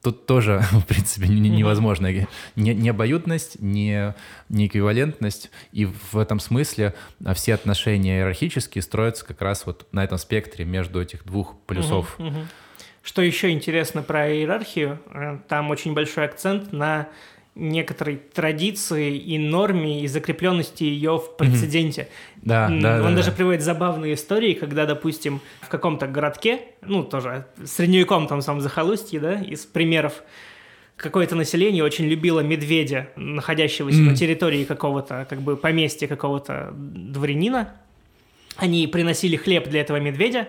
тут тоже, [laughs] в принципе, не- невозможно. Не, не обоюдность, не, не эквивалентность. И в этом смысле а, все отношения иерархические строятся как раз вот на этом спектре между этих двух полюсов. Мгм, мгм. Что еще интересно про иерархию, э, там очень большой акцент на некоторой традиции и норме и закрепленности ее в прецеденте. Да, М, да, Он да, даже да. приводит забавные истории, когда, допустим, в каком-то городке, ну, тоже средневековом там самом захолустье, да, из примеров, какое-то население очень любило медведя, находящегося Мгм. на территории какого-то, как бы, поместья какого-то дворянина. Они приносили хлеб для этого медведя,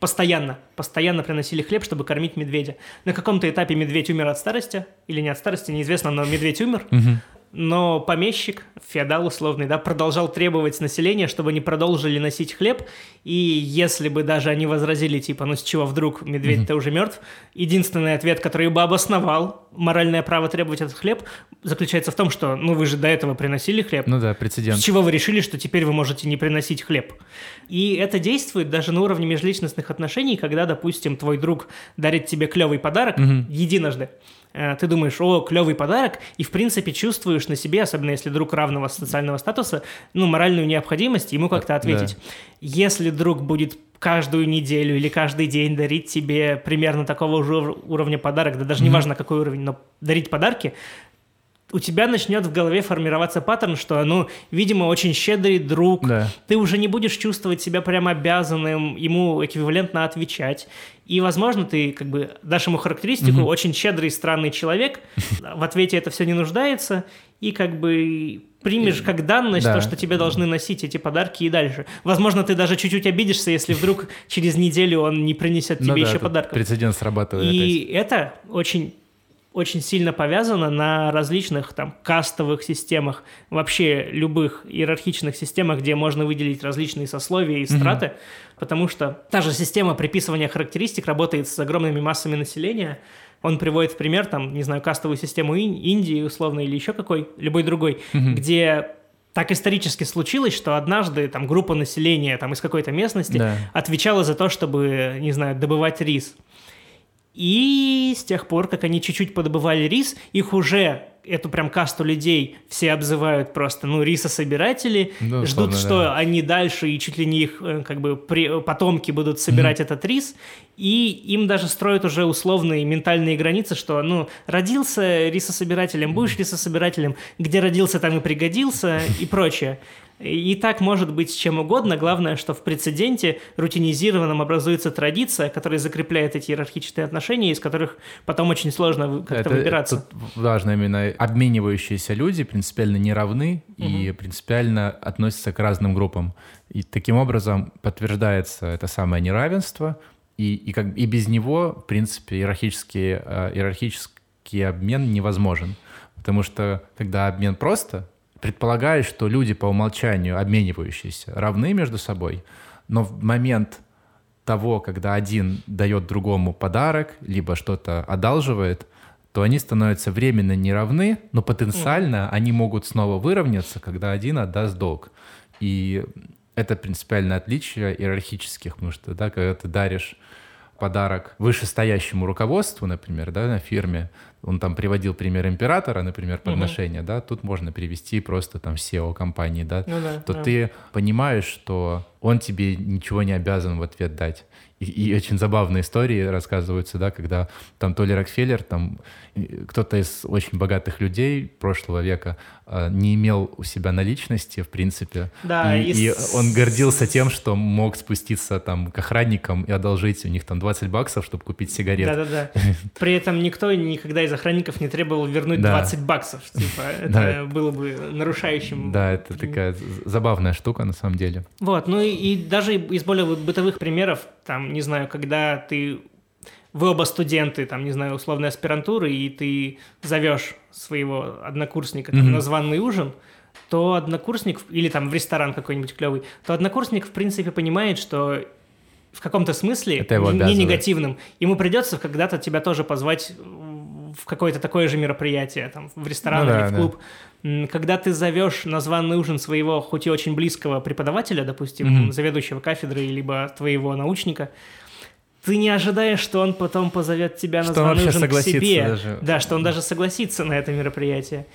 постоянно, постоянно приносили хлеб, чтобы кормить медведя. На каком-то этапе медведь умер от старости, или не от старости, неизвестно, но медведь умер. Мгм. Но помещик, феодал условный, да, продолжал требовать с населения, чтобы они продолжили носить хлеб, и если бы даже они возразили, типа, ну с чего вдруг медведь-то уже мертв, единственный ответ, который бы обосновал моральное право требовать этот хлеб, заключается в том, что, ну вы же до этого приносили хлеб, Ну да, прецедент. с чего вы решили, что теперь вы можете не приносить хлеб? И это действует даже на уровне межличностных отношений, когда, допустим, твой друг дарит тебе клевый подарок Мгм. единожды. Э, Ты думаешь, о, клевый подарок, и в принципе чувствуешь на себе, особенно если друг равного социального статуса, ну, моральную необходимость ему как-то Да. ответить. Если друг будет каждую неделю или каждый день дарить тебе примерно такого же ур- уровня подарок, да даже не важно какой уровень, но дарить подарки, у тебя начнет в голове формироваться паттерн, что, ну, видимо, очень щедрый друг, Да. ты уже не будешь чувствовать себя прям обязанным ему эквивалентно отвечать. И, возможно, ты как бы дашь ему характеристику Мгм. очень щедрый, странный человек, в ответе это все не нуждается, и как бы примешь как данность Да. то, что тебе должны носить эти подарки и дальше. Возможно, ты даже чуть-чуть обидишься, если вдруг через неделю он не принесет тебе Ну да, еще подарков. Прецедент срабатывает И опять. это очень очень сильно повязано на различных там кастовых системах, вообще любых иерархичных системах, где можно выделить различные сословия и страты, потому что та же система приписывания характеристик работает с огромными массами населения. Он приводит в пример, там, не знаю, кастовую систему Ин- Индии, условно, или еще какой, любой другой, где так исторически случилось, что однажды там группа населения там, из какой-то местности Да. отвечала за то, чтобы, не знаю, добывать рис. И с тех пор, как они чуть-чуть подобывали рис, их уже, эту прям касту людей, все обзывают просто, ну, рисособиратели, Ну, ждут, условно, что да. они дальше, и чуть ли не их, э, как бы, при- потомки будут собирать этот рис, и им даже строят уже условные ментальные границы, что, ну, родился рисособирателем, будешь рисособирателем, где родился, там и пригодился, и прочее. И так может быть с чем угодно. Главное, что в прецеденте рутинизированном образуется традиция, которая закрепляет эти иерархические отношения, из которых потом очень сложно как-то Это- выбираться. Тут важно именно обменивающиеся люди принципиально не равны и принципиально относятся к разным группам. И таким образом подтверждается это самое неравенство, и, и, как, и без него, в принципе, иерархический, э, иерархический обмен невозможен. Потому что когда обмен просто, предполагает, что люди по умолчанию обменивающиеся равны между собой, но в момент того, когда один дает другому подарок, либо что-то одалживает, то они становятся временно неравны, но потенциально они могут снова выровняться, когда один отдаст долг. И это принципиальное отличие иерархических, потому что, да, когда ты даришь подарок вышестоящему руководству, например, да, на фирме, он там приводил пример императора, например, подношения, угу. да, тут можно привести просто там SEO компании, да, ну, да то да. ты понимаешь, что он тебе ничего не обязан в ответ дать. И, и очень забавные истории рассказываются, да, когда там то ли Рокфеллер, там кто-то из очень богатых людей прошлого века не имел у себя наличности, в принципе. Да, и, и... и он гордился тем, что мог спуститься там к охранникам и одолжить у них там 20 баксов, чтобы купить сигарет. Да-да-да. [laughs] При этом никто никогда из охранников не требовал вернуть да. 20 баксов. [laughs] Типа, это да. было бы нарушающим. Да, это такая забавная штука на самом деле. Вот, ну и, и даже из более бытовых примеров, там, не знаю, когда ты вы оба студенты, там, не знаю, условной аспирантуры, и ты зовешь своего однокурсника там, mm-hmm. на званый ужин, то однокурсник, или там в ресторан какой-нибудь клевый, то однокурсник, в принципе, понимает, что в каком-то смысле, Это его не негативным, ему придется когда-то тебя тоже позвать в какое-то такое же мероприятие, там, в ресторан ну, или да, в клуб. Да. Когда ты зовешь на званый ужин своего, хоть и очень близкого преподавателя, допустим, mm-hmm. заведующего кафедры, либо твоего научника, ты не ожидаешь, что он потом позовет тебя на званый ужин к себе. Даже. Да, что он даже согласится на это мероприятие.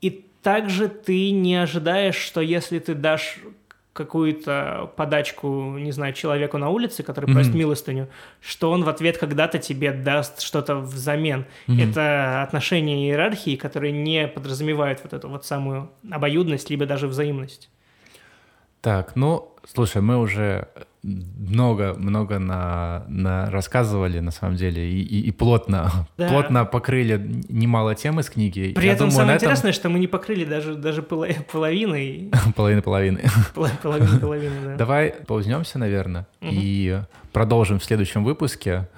И также ты не ожидаешь, что если ты дашь какую-то подачку, не знаю, человеку на улице, который mm-hmm. просит милостыню, что он в ответ когда-то тебе даст что-то взамен. Mm-hmm. Это отношения иерархии, которые не подразумевают вот эту вот самую обоюдность, либо даже взаимность. Так, ну, слушай, мы уже много, много на, на рассказывали на самом деле и, и, и плотно, да. плотно покрыли немало тем из книги. При Я этом думаю, самое этом... интересное, что мы не покрыли даже даже [laughs] половины. [laughs] Половины половины. Половины половины, да. Давай паузнемся, наверное, и продолжим в следующем выпуске.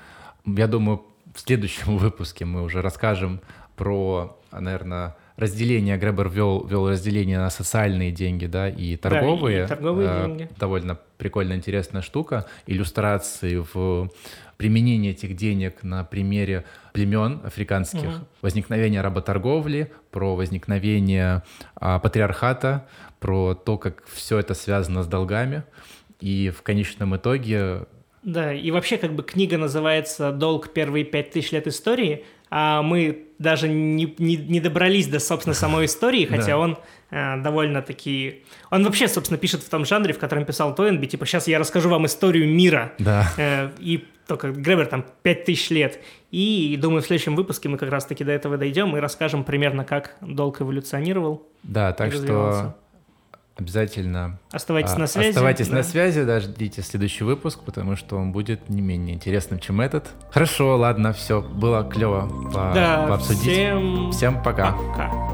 Я думаю, в следующем [laughs] выпуске мы уже расскажем про, наверное, разделение, Гребер ввел, ввел разделение на социальные деньги, да, и торговые. Да, и торговые э, деньги. Довольно прикольная, интересная штука. Иллюстрации в применении этих денег на примере племен африканских, угу. возникновение работорговли, про возникновение а, патриархата, про то, как все это связано с долгами. И в конечном итоге да, и вообще как бы книга называется «Долг первые пять тысяч лет истории», а мы даже не, не, не добрались до, собственно, самой истории, хотя он э, довольно-таки... Он вообще, собственно, пишет в том жанре, в котором писал Тойнби, типа, сейчас я расскажу вам историю мира. Да. Э, и только Гребер там 5000 лет. И думаю, в следующем выпуске мы как раз-таки до этого дойдем и расскажем примерно, как долг эволюционировал. Да, так что Обязательно. Оставайтесь а, на связи. Оставайтесь да. на связи, да, ждите следующий выпуск, потому что он будет не менее интересным, чем этот. Хорошо, ладно, все, было клево по, да, пообсудить. Всем, всем пока. пока.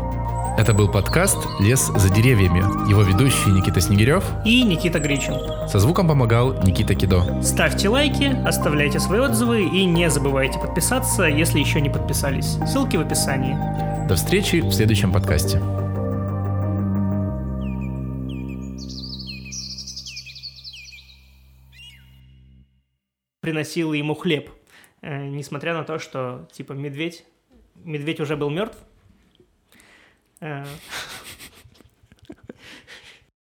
Это был подкаст «Лес за деревьями». Его ведущий Никита Снегирев и Никита Гричин. Со звуком помогал Никита Кидо. Ставьте лайки, оставляйте свои отзывы и не забывайте подписаться, если еще не подписались. Ссылки в описании. До встречи в следующем подкасте. Приносила ему хлеб, э, несмотря на то, что, типа, медведь, медведь уже был мертв. Э,